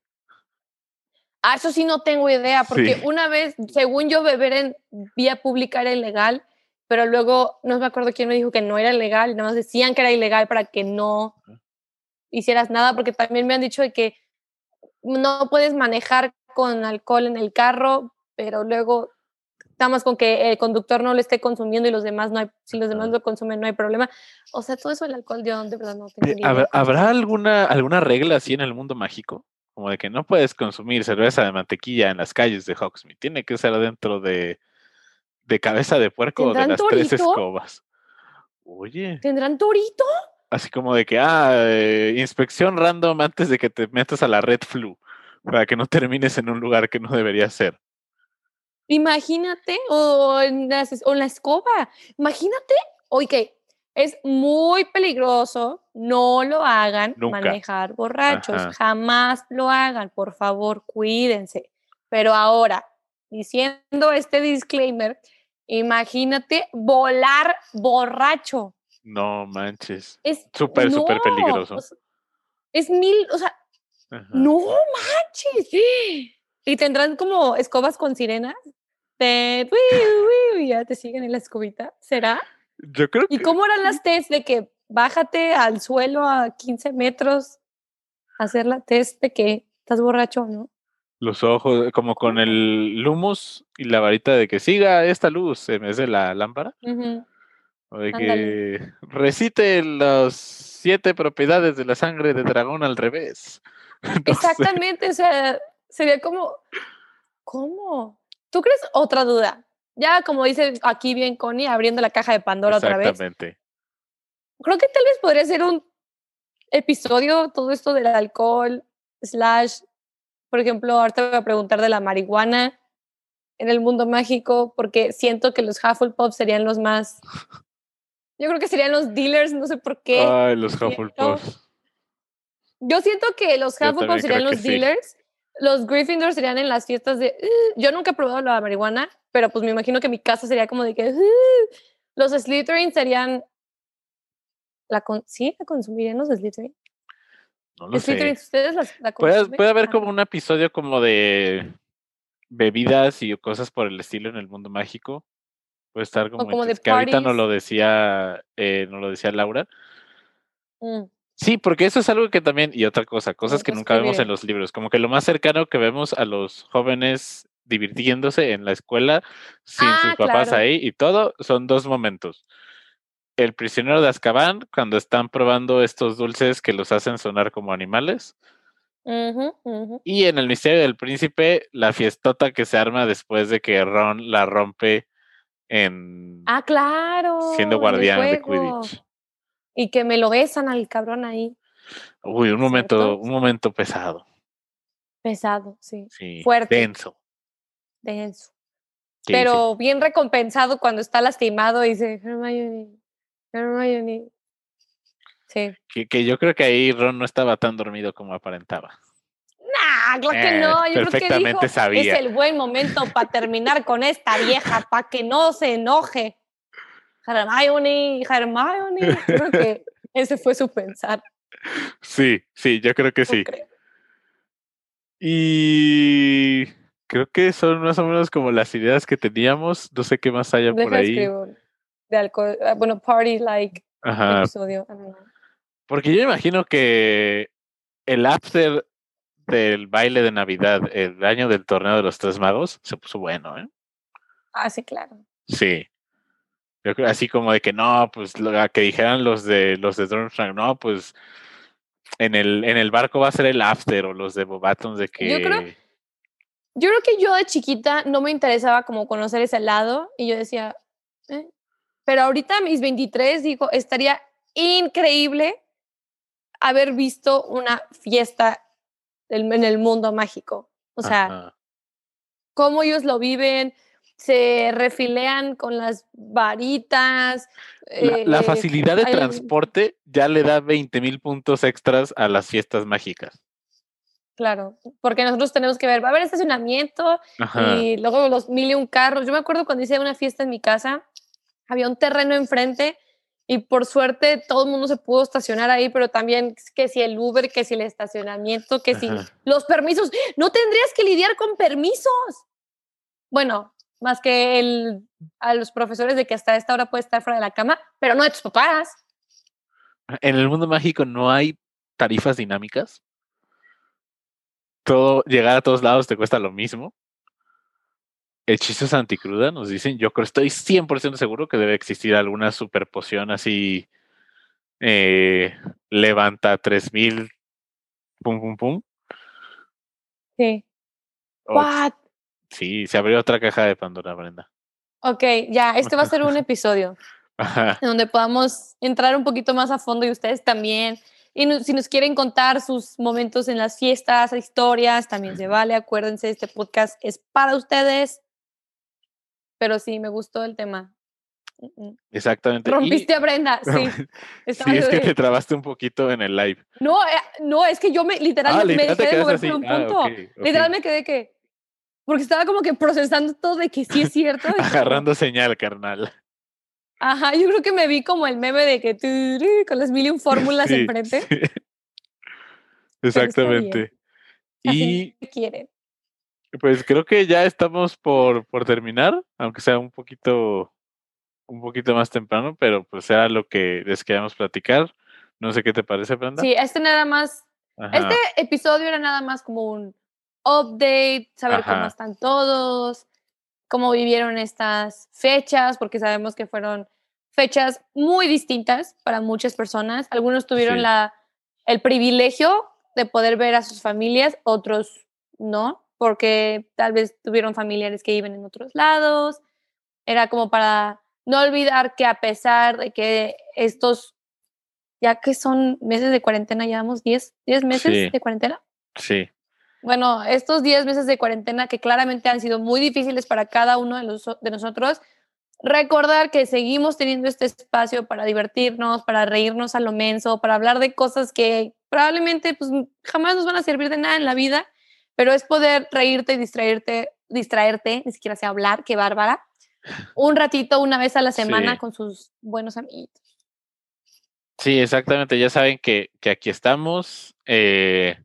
Ah, eso sí no tengo idea, porque una vez, según yo, beber en vía pública era ilegal, pero luego no me acuerdo quién me dijo que no era legal, y nada más decían que era ilegal para que no hicieras nada, porque también me han dicho de que no puedes manejar con alcohol en el carro, pero luego nada más con que el conductor no lo esté consumiendo y los demás no hay, si los demás lo consumen no hay problema. O sea, todo eso del alcohol yo de verdad no tengo ¿Habrá, alguna, alguna regla así en el mundo mágico? Como de que no puedes consumir cerveza de mantequilla en las calles de Hogsmeade. Tiene que ser dentro de, de cabeza de puerco o de ¿Tendrán las tres escobas. Oye, ¿Tendrán torito? Así como de que, ah, eh, inspección random antes de que te metas a la red flu, para que no termines en un lugar que no debería ser. Imagínate, o en, es- o en la escoba. Imagínate, oye, es muy peligroso, no lo hagan, Nunca. manejar borrachos, Ajá. jamás lo hagan, por favor, cuídense. Pero ahora, diciendo este disclaimer, imagínate volar borracho. No manches. Es Súper, súper no, peligroso. o sea, Es mil, o sea, Ajá. no manches. Y tendrán como escobas con sirenas. De, "Wiu, wiu", y ya te siguen en la escobita. ¿Será? Yo creo ¿Y cómo eran las test de que bájate al suelo a 15 metros a hacer la test de que estás borracho no? los ojos, como con el lumos y la varita de que siga esta luz en vez de la lámpara. O de que recite las siete propiedades de la sangre de dragón al revés. No sé. Exactamente, o sea, sería como, ¿cómo? ¿Tú crees? Otra duda. Ya como dice aquí bien Connie, abriendo la caja de Pandora otra vez. Exactamente. creo que tal vez podría ser un episodio todo esto del alcohol, slash, por ejemplo, ahorita voy a preguntar de la marihuana, en el mundo mágico porque siento que los Hufflepuff serían los más. Yo creo que serían los dealers, no sé por qué. Ay, los siento- Hufflepuff. Yo siento que los Yo Hufflepuff también serían los sí. dealers. Los Gryffindor serían en las fiestas de. "Uh", yo nunca he probado la marihuana, pero pues me imagino que mi casa sería como de que. "Uh". los Slytherin serían. La con- ¿Sí? ¿La consumirían los Slytherin? No lo Slytherin, sé. ¿ustedes las- la Puede, consumen? puede haber como un episodio como de bebidas y cosas por el estilo en el mundo mágico. Puede estar como, como de que ahorita no parties. lo decía, eh, no lo decía Laura. mm, Sí, porque eso es algo que también, y otra cosa, cosas que nunca vemos en los libros, como que lo más cercano que vemos a los jóvenes divirtiéndose en la escuela sin Ah, sus papás claro. ahí y todo, son dos momentos. El prisionero de Azkaban, cuando están probando estos dulces que los hacen sonar como animales, y en el misterio del príncipe, la fiestota que se arma después de que Ron la rompe en Ah, claro. siendo guardián de. Quidditch. Y que me lo besan al cabrón ahí. Uy, un momento, ¿Cierto? un momento pesado. Pesado, sí. Sí, Fuerte. denso. Denso. Sí, sí. pero bien recompensado cuando está lastimado y dice, Hermione, Hermione. Sí. Que, que yo creo que ahí Ron no estaba tan dormido como aparentaba. Nah, claro que Eh, no. Yo creo que perfectamente dijo, sabía. es el buen momento para terminar con esta vieja, para que no se enoje. Hermione, Hermione. Creo que ese fue su pensar. Sí, sí, yo creo que sí. creo. Y creo que son más o menos como las ideas que teníamos. No sé qué más haya por Deja ahí. escribo de alcohol. ah, Bueno, party like Ajá. episodio. Porque yo imagino que el after del baile de Navidad, el año del torneo de los tres magos, se puso bueno, ¿eh? Ah, sí, claro. Sí. Yo creo así como de que no, pues lo que dijeran los de los de Durmstrang, no, pues en el, en el barco va a ser el after, o los de Bobatons de que Yo creo- Yo creo que yo de chiquita no me interesaba como conocer ese lado y yo decía, "Eh". pero ahorita a mis 23 digo, estaría increíble haber visto una fiesta en el mundo mágico. O sea, Ajá. cómo ellos lo viven, se refilean con las varitas. La, la eh, facilidad de hay- transporte ya le da 20 mil puntos extras a las fiestas mágicas. Claro, porque nosotros tenemos que ver, va a haber estacionamiento, Ajá. y luego los mil y un carros. Yo me acuerdo cuando hice una fiesta en mi casa, había un terreno enfrente y por suerte todo el mundo se pudo estacionar ahí, pero también que si el Uber, que si el estacionamiento, que si los permisos, no tendrías que lidiar con permisos. Bueno, más que el, a los profesores de que hasta esta hora puede estar fuera de la cama, pero no de tus papás. En el mundo mágico no hay tarifas dinámicas. Todo, llegar a todos lados te cuesta lo mismo. Hechizos anticruda, nos dicen. Yo creo, estoy 100% seguro que debe existir alguna super poción así. eh, levanta 3000. Pum, pum, pum. Sí. What? sí, se abrió otra caja de Pandora, Brenda. Ok, ya, este va a ser un episodio. En donde podamos entrar un poquito más a fondo y ustedes también. Y no- si nos quieren contar sus momentos en las fiestas, historias, también se vale. Acuérdense, este podcast es para ustedes. Pero sí, me gustó el tema. Mm, mm. Exactamente. y- Rompiste a Brenda, sí. sí, es que te trabaste un poquito en el live. No, eh, no, es que yo me literal Ah, me literal te dejé de mover por un. Ah, punto. Literal me quedé que. Porque estaba como que procesando todo de que sí es cierto. y que Agarrando señal, carnal. Ajá, yo creo que me vi como el meme de que turú, con las mil y un fórmulas Sí, enfrente. sí. Exactamente. Y quieren. Pues creo que ya estamos por, por terminar, aunque sea un poquito, un poquito más temprano, pero pues era lo que les queríamos platicar. No sé qué te parece, Brenda. Sí, este nada más, Ajá. este episodio era nada más como un update, saber cómo están todos, cómo vivieron estas fechas, porque sabemos que fueron fechas muy distintas para muchas personas. Algunos tuvieron Sí. la, el privilegio de poder ver a sus familias, otros no, porque tal vez tuvieron familiares que viven en otros lados. Era como para no olvidar que a pesar de que estos, ya que son meses de cuarentena, llevamos 10, 10 meses Sí. de cuarentena, Sí. bueno, estos 10 meses de cuarentena que claramente han sido muy difíciles para cada uno de, los, de nosotros, recordar que seguimos teniendo este espacio para divertirnos, para reírnos a lo menso, para hablar de cosas que probablemente pues, jamás nos van a servir de nada en la vida, pero es poder reírte y distraerte, distraerte, ni siquiera sé hablar, qué bárbara, un ratito, una vez a la semana Sí. con sus buenos amigos. Sí, exactamente. Ya saben que, que aquí estamos. eh,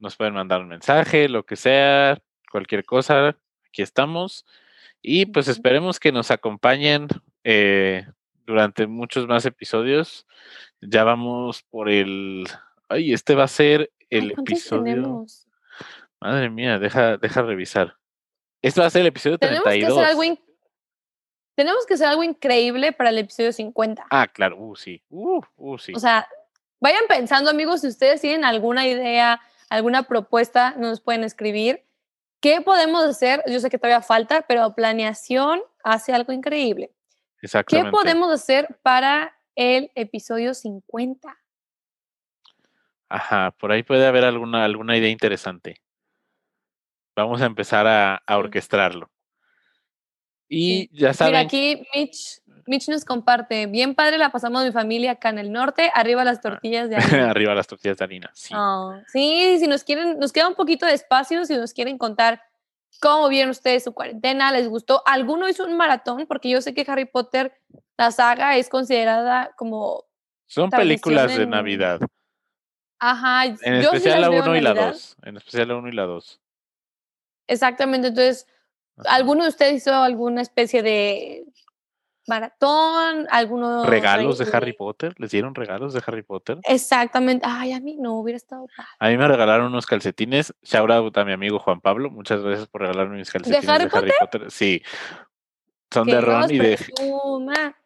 nos pueden mandar un mensaje, lo que sea, cualquier cosa. Aquí estamos. Y pues esperemos que nos acompañen eh, durante muchos más episodios. Ya vamos por el. Ay, este va a ser el ¿cuántos episodio. tenemos? Madre mía, deja, deja revisar. Este va a ser el episodio Tenemos que 32. hacer algo in- tenemos que hacer algo increíble para el episodio 50. Ah, claro, uh, sí. Uh, uh, sí. O sea, vayan pensando, amigos, si ustedes tienen alguna idea, alguna propuesta, nos pueden escribir. ¿Qué podemos hacer? Yo sé que todavía falta, pero planeación hace algo increíble. ¿Qué Exactamente. podemos hacer para el episodio 50? Ajá, por ahí puede haber alguna, alguna idea interesante. Vamos a empezar a, a orquestarlo. Y Sí. ya Mira, saben, aquí Mitch, Mitch nos comparte, bien padre la pasamos mi familia acá en el norte, arriba las tortillas de harina. arriba las tortillas de harina. Sí. Oh, sí, si nos quieren, nos queda un poquito de espacio, si nos quieren contar cómo vieron ustedes su cuarentena, les gustó. ¿Alguno hizo un maratón? Porque yo sé que Harry Potter, la saga, es considerada como, Son películas de Navidad. ajá, En sí especial la las veo 1 y la Navidad. 2. En especial la 1 y la 2. Exactamente, entonces, Ajá. ¿alguno de ustedes hizo alguna especie de maratón? ¿Alguno ¿Regalos de Harry Potter? ¿Les dieron regalos de Harry Potter? Exactamente. Ay, a mí no hubiera estado padre. A mí me regalaron unos calcetines. Shout out a mi amigo Juan Pablo. Muchas gracias por regalarme mis calcetines Harry Potter. Sí. Son de Ron y de. presuma.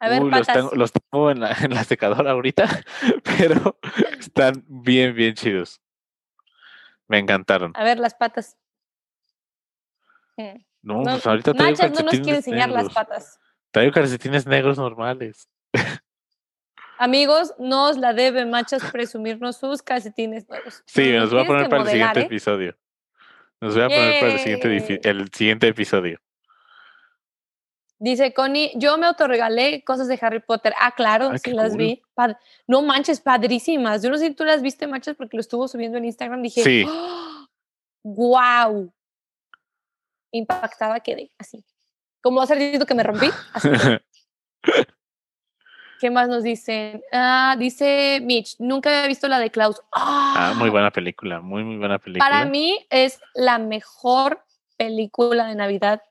A ver, Uy, los tengo, los tengo en la, en la secadora ahorita, pero están bien, bien chidos. Me encantaron. A ver, las patas. No, No, pues ahorita traigo Nachas no nos quiere enseñar las negros. patas. Traigo calcetines negros normales. Amigos, nos la debe Machas presumirnos sus calcetines nuevos. Sí, No, nos voy a poner para el siguiente ¿eh? episodio. Nos voy a poner para el siguiente, el siguiente episodio. Dice Connie, yo me autorregalé cosas de Harry Potter. Ah, claro, Ay, sí las cool. vi. No manches, padrísimas. Yo no sé si tú las viste, Machas, porque lo estuvo subiendo en Instagram. Dije, Sí. wow. Impactada quedé, así. Como hace que me rompí, así. ¿Qué más nos dicen? Ah, dice Mitch, nunca había visto la de Klaus. ah, muy ¡Ah! buena película, muy, muy buena película. Para mí es la mejor película de Navidad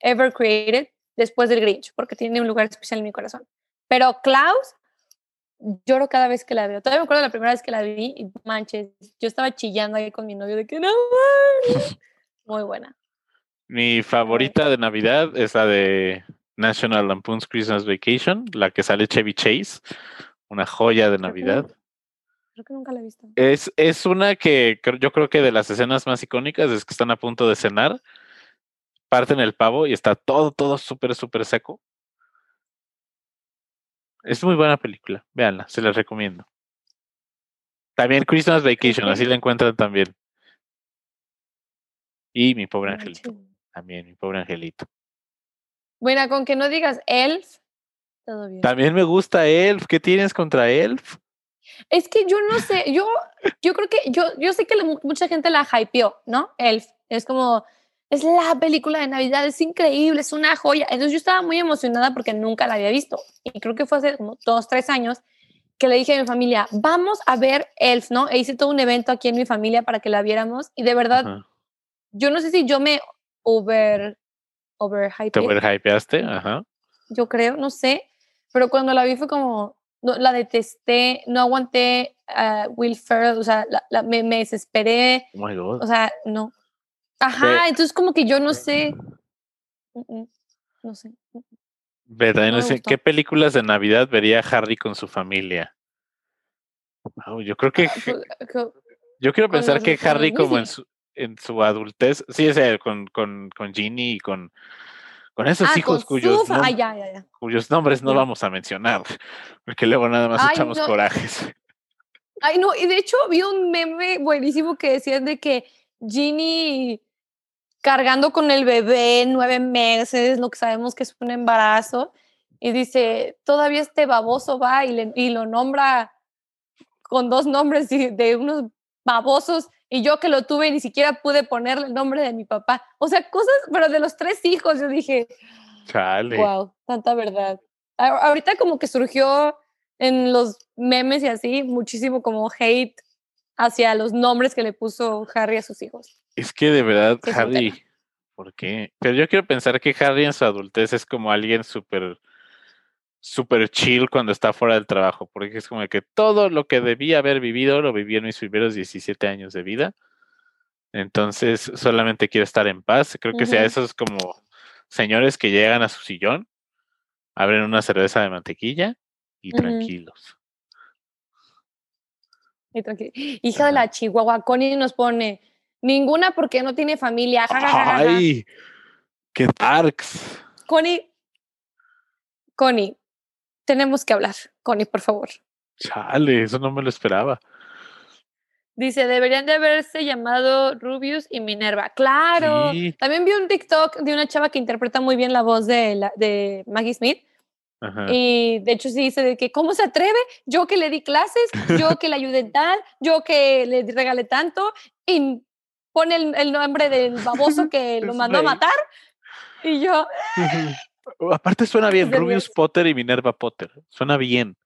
ever created después del Grinch, porque tiene un lugar especial en mi corazón. Pero Klaus, lloro cada vez que la veo. Todavía me acuerdo la primera vez que la vi y manches, yo estaba chillando ahí con mi novio de que no. mames". Muy buena. Mi favorita de Navidad es la de National Lampoon's Christmas Vacation, la que sale Chevy Chase, una joya de Creo que Navidad. Creo que nunca la he visto. Es, es una que yo creo que de las escenas más icónicas es que están a punto de cenar, parten el pavo y está todo, todo súper, súper seco. Es muy buena película, véanla, se las recomiendo. También Christmas Vacation, así la encuentran también. Y mi pobre angelito. También mi pobre angelito. Bueno, con que no digas Elf, todo bien. También me gusta Elf, ¿qué tienes contra Elf? Es que yo no sé, yo, yo creo que, yo, yo sé que la- mucha gente la hypeó, ¿no? Elf, es como, es la película de Navidad, es increíble, es una joya. Entonces yo estaba muy emocionada porque nunca la había visto. Y creo que fue hace como dos, tres años que le dije a mi familia, vamos a ver Elf, ¿no? E hice todo un evento aquí en mi familia para que la viéramos. Y de verdad, Ajá. yo no sé si yo me over, over ¿Te overhypeaste? Ajá. yo creo, no sé. Pero cuando la vi fue como, no, la detesté, no aguanté a Will Ferrell, o sea, la- la- me, me desesperé, Oh my god. o sea, no. Ajá, entonces como que yo no sé. Mm, No sé. Ve, también no sé. ¿qué películas de Navidad vería Harry con su familia? Yo creo que Ah, pues, yo quiero pensar que Harry como en su en su adultez, sí, sea, con, con, con Ginny y con, con esos Ah, hijos con cuyos, su fa- nom- ya, ya, ya. cuyos nombres no vamos a mencionar, porque luego nada más Ay, echamos no. corajes. Ay, no, y de hecho vi un meme buenísimo que decían de que Ginny cargando con el bebé nueve meses, lo que sabemos que es un embarazo, y dice, todavía este baboso va y, le, y lo nombra con dos nombres de unos babosos y yo que lo tuve ni siquiera pude ponerle el nombre de mi papá. O sea, cosas, pero de los tres hijos, yo dije, Chale. wow, tanta verdad. ahorita como que surgió en los memes y así muchísimo como hate hacia los nombres que le puso Harry a sus hijos. Es que de verdad, Harry, ¿por qué? Pero yo quiero pensar que Harry en su adultez es como alguien súper súper chill cuando está fuera del trabajo, porque es como que todo lo que debía haber vivido lo viví en mis primeros 17 años de vida. Entonces, solamente quiero estar en paz. Creo que sea esos como señores que llegan a su sillón, abren una cerveza de mantequilla y tranquilos. Y tranquilo. Hija de la Chihuahua, Connie nos pone, ninguna porque no tiene familia. ¡Ay! ¡Qué darks! Connie, Connie, tenemos que hablar, Connie, por favor. Chale, eso no me lo esperaba. Dice, deberían de haberse llamado Rubius y Minerva. Claro. También vi un TikTok de una chava que interpreta muy bien la voz de, la, de Maggie Smith. Y de hecho sí dice de que, ¿cómo se atreve? Yo que le di clases, yo que le ayudé tal, yo que le regalé tanto, y pone el, nombre del baboso que lo mandó a matar. Y yo, Aparte suena bien, Rubius Potter y Minerva Potter. Suena bien.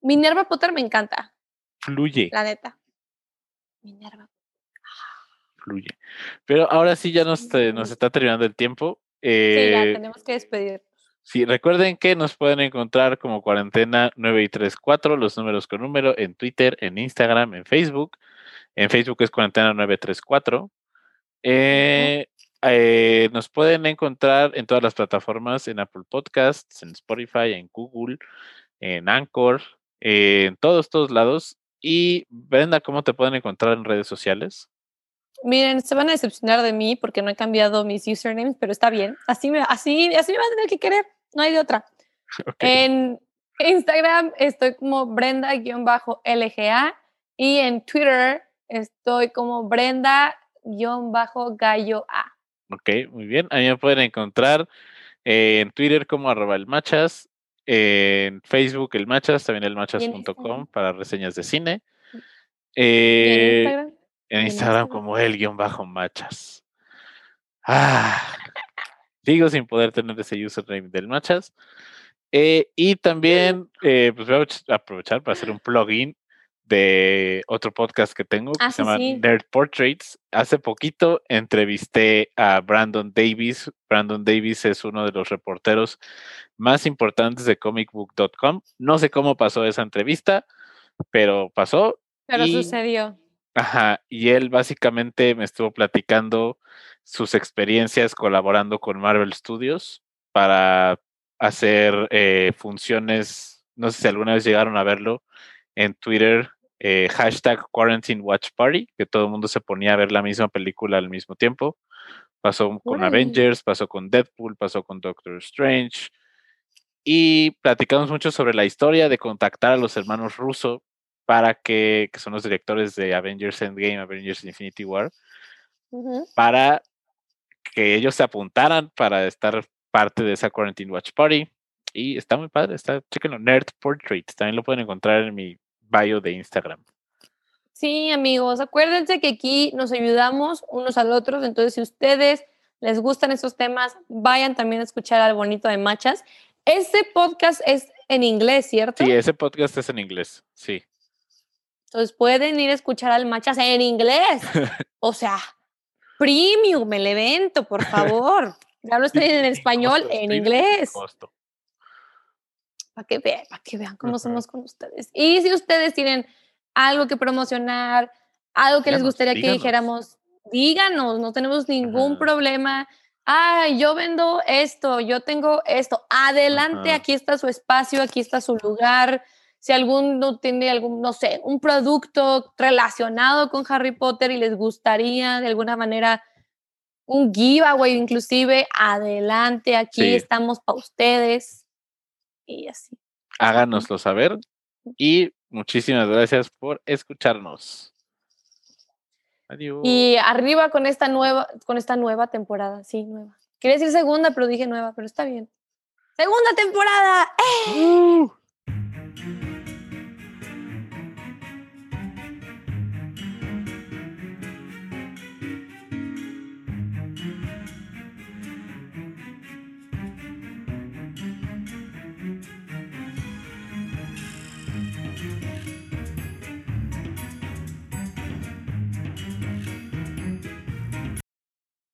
Minerva Potter me encanta. Fluye. La neta. Minerva. Fluye. Pero ahora sí ya nos, nos está terminando el tiempo. sí, ya eh, tenemos que despedir. Sí, recuerden que nos pueden encontrar como cuarentena 9 y 3, 4, los números con número, en Twitter, en Instagram, en Facebook. En Facebook es cuarentena 934. Eh, eh, nos pueden encontrar en todas las plataformas, en Apple Podcasts, en Spotify, en Google, en Anchor, en todos, todos lados. Y Brenda, ¿cómo te pueden encontrar en redes sociales? Miren, se van a decepcionar de mí porque no he cambiado mis usernames, pero está bien. Así me, así, así me van a tener que querer, no hay de otra. En Instagram estoy como Brenda-LGA y en Twitter estoy como Brenda-Gallo A. Ok, muy bien. A mí me pueden encontrar en Twitter como arroba el machas, en Facebook el machas, también el machas.com para reseñas de cine. Eh, en Instagram? como el guion bajo machas. Ah, sigo sin poder tener ese username del machas. Eh, y también, eh, pues voy a aprovechar para hacer un plugin de otro podcast que tengo que ah, se llama Nerd Portraits. Hace poquito entrevisté a Brandon Davis. Brandon Davis es uno de los reporteros más importantes de comicbook.com. No sé cómo pasó esa entrevista, pero pasó. Pero sucedió. Ajá, y él básicamente me estuvo platicando sus experiencias colaborando con Marvel Studios para hacer eh, funciones, no sé si alguna vez llegaron a verlo en Twitter, eh, hashtag Quarantine Watch Party, que todo el mundo se ponía a ver la misma película al mismo tiempo. Pasó con Avengers, pasó con Deadpool, pasó con Doctor Strange. Y platicamos mucho sobre la historia de contactar a los hermanos Russo para que, que son los directores de Avengers Endgame, Avengers Infinity War, para que ellos se apuntaran para estar parte de esa Quarantine Watch Party. Y está muy padre, está, chequenlo, Nerd Portrait, también lo pueden encontrar en mi bio de Instagram. Sí, amigos, acuérdense que aquí nos ayudamos unos al otros, entonces si ustedes les gustan esos temas, vayan también a escuchar al bonito de Machas. Este podcast es en inglés, ¿cierto? Sí, ese podcast es en inglés, sí. Entonces pueden ir a escuchar al Machas en inglés. o sea, premium el evento, por favor. Ya lo estoy en español, en inglés para que vean, para que vean cómo somos con ustedes. Y si ustedes tienen algo que promocionar, algo que les gustaría que dijéramos, díganos, no tenemos ningún problema. Ay, yo vendo esto, yo tengo esto. Adelante, aquí está su espacio, aquí está su lugar. Si alguno tiene algún, no sé, un producto relacionado con Harry Potter y les gustaría de alguna manera un giveaway inclusive, adelante, aquí estamos para ustedes y así. Háganoslo saber. Y Muchísimas gracias por escucharnos. Adiós. Y arriba con esta nueva, con esta nueva temporada, sí, nueva. Quería decir segunda, pero dije nueva, pero está bien. Segunda temporada. ¡Eh! Uh.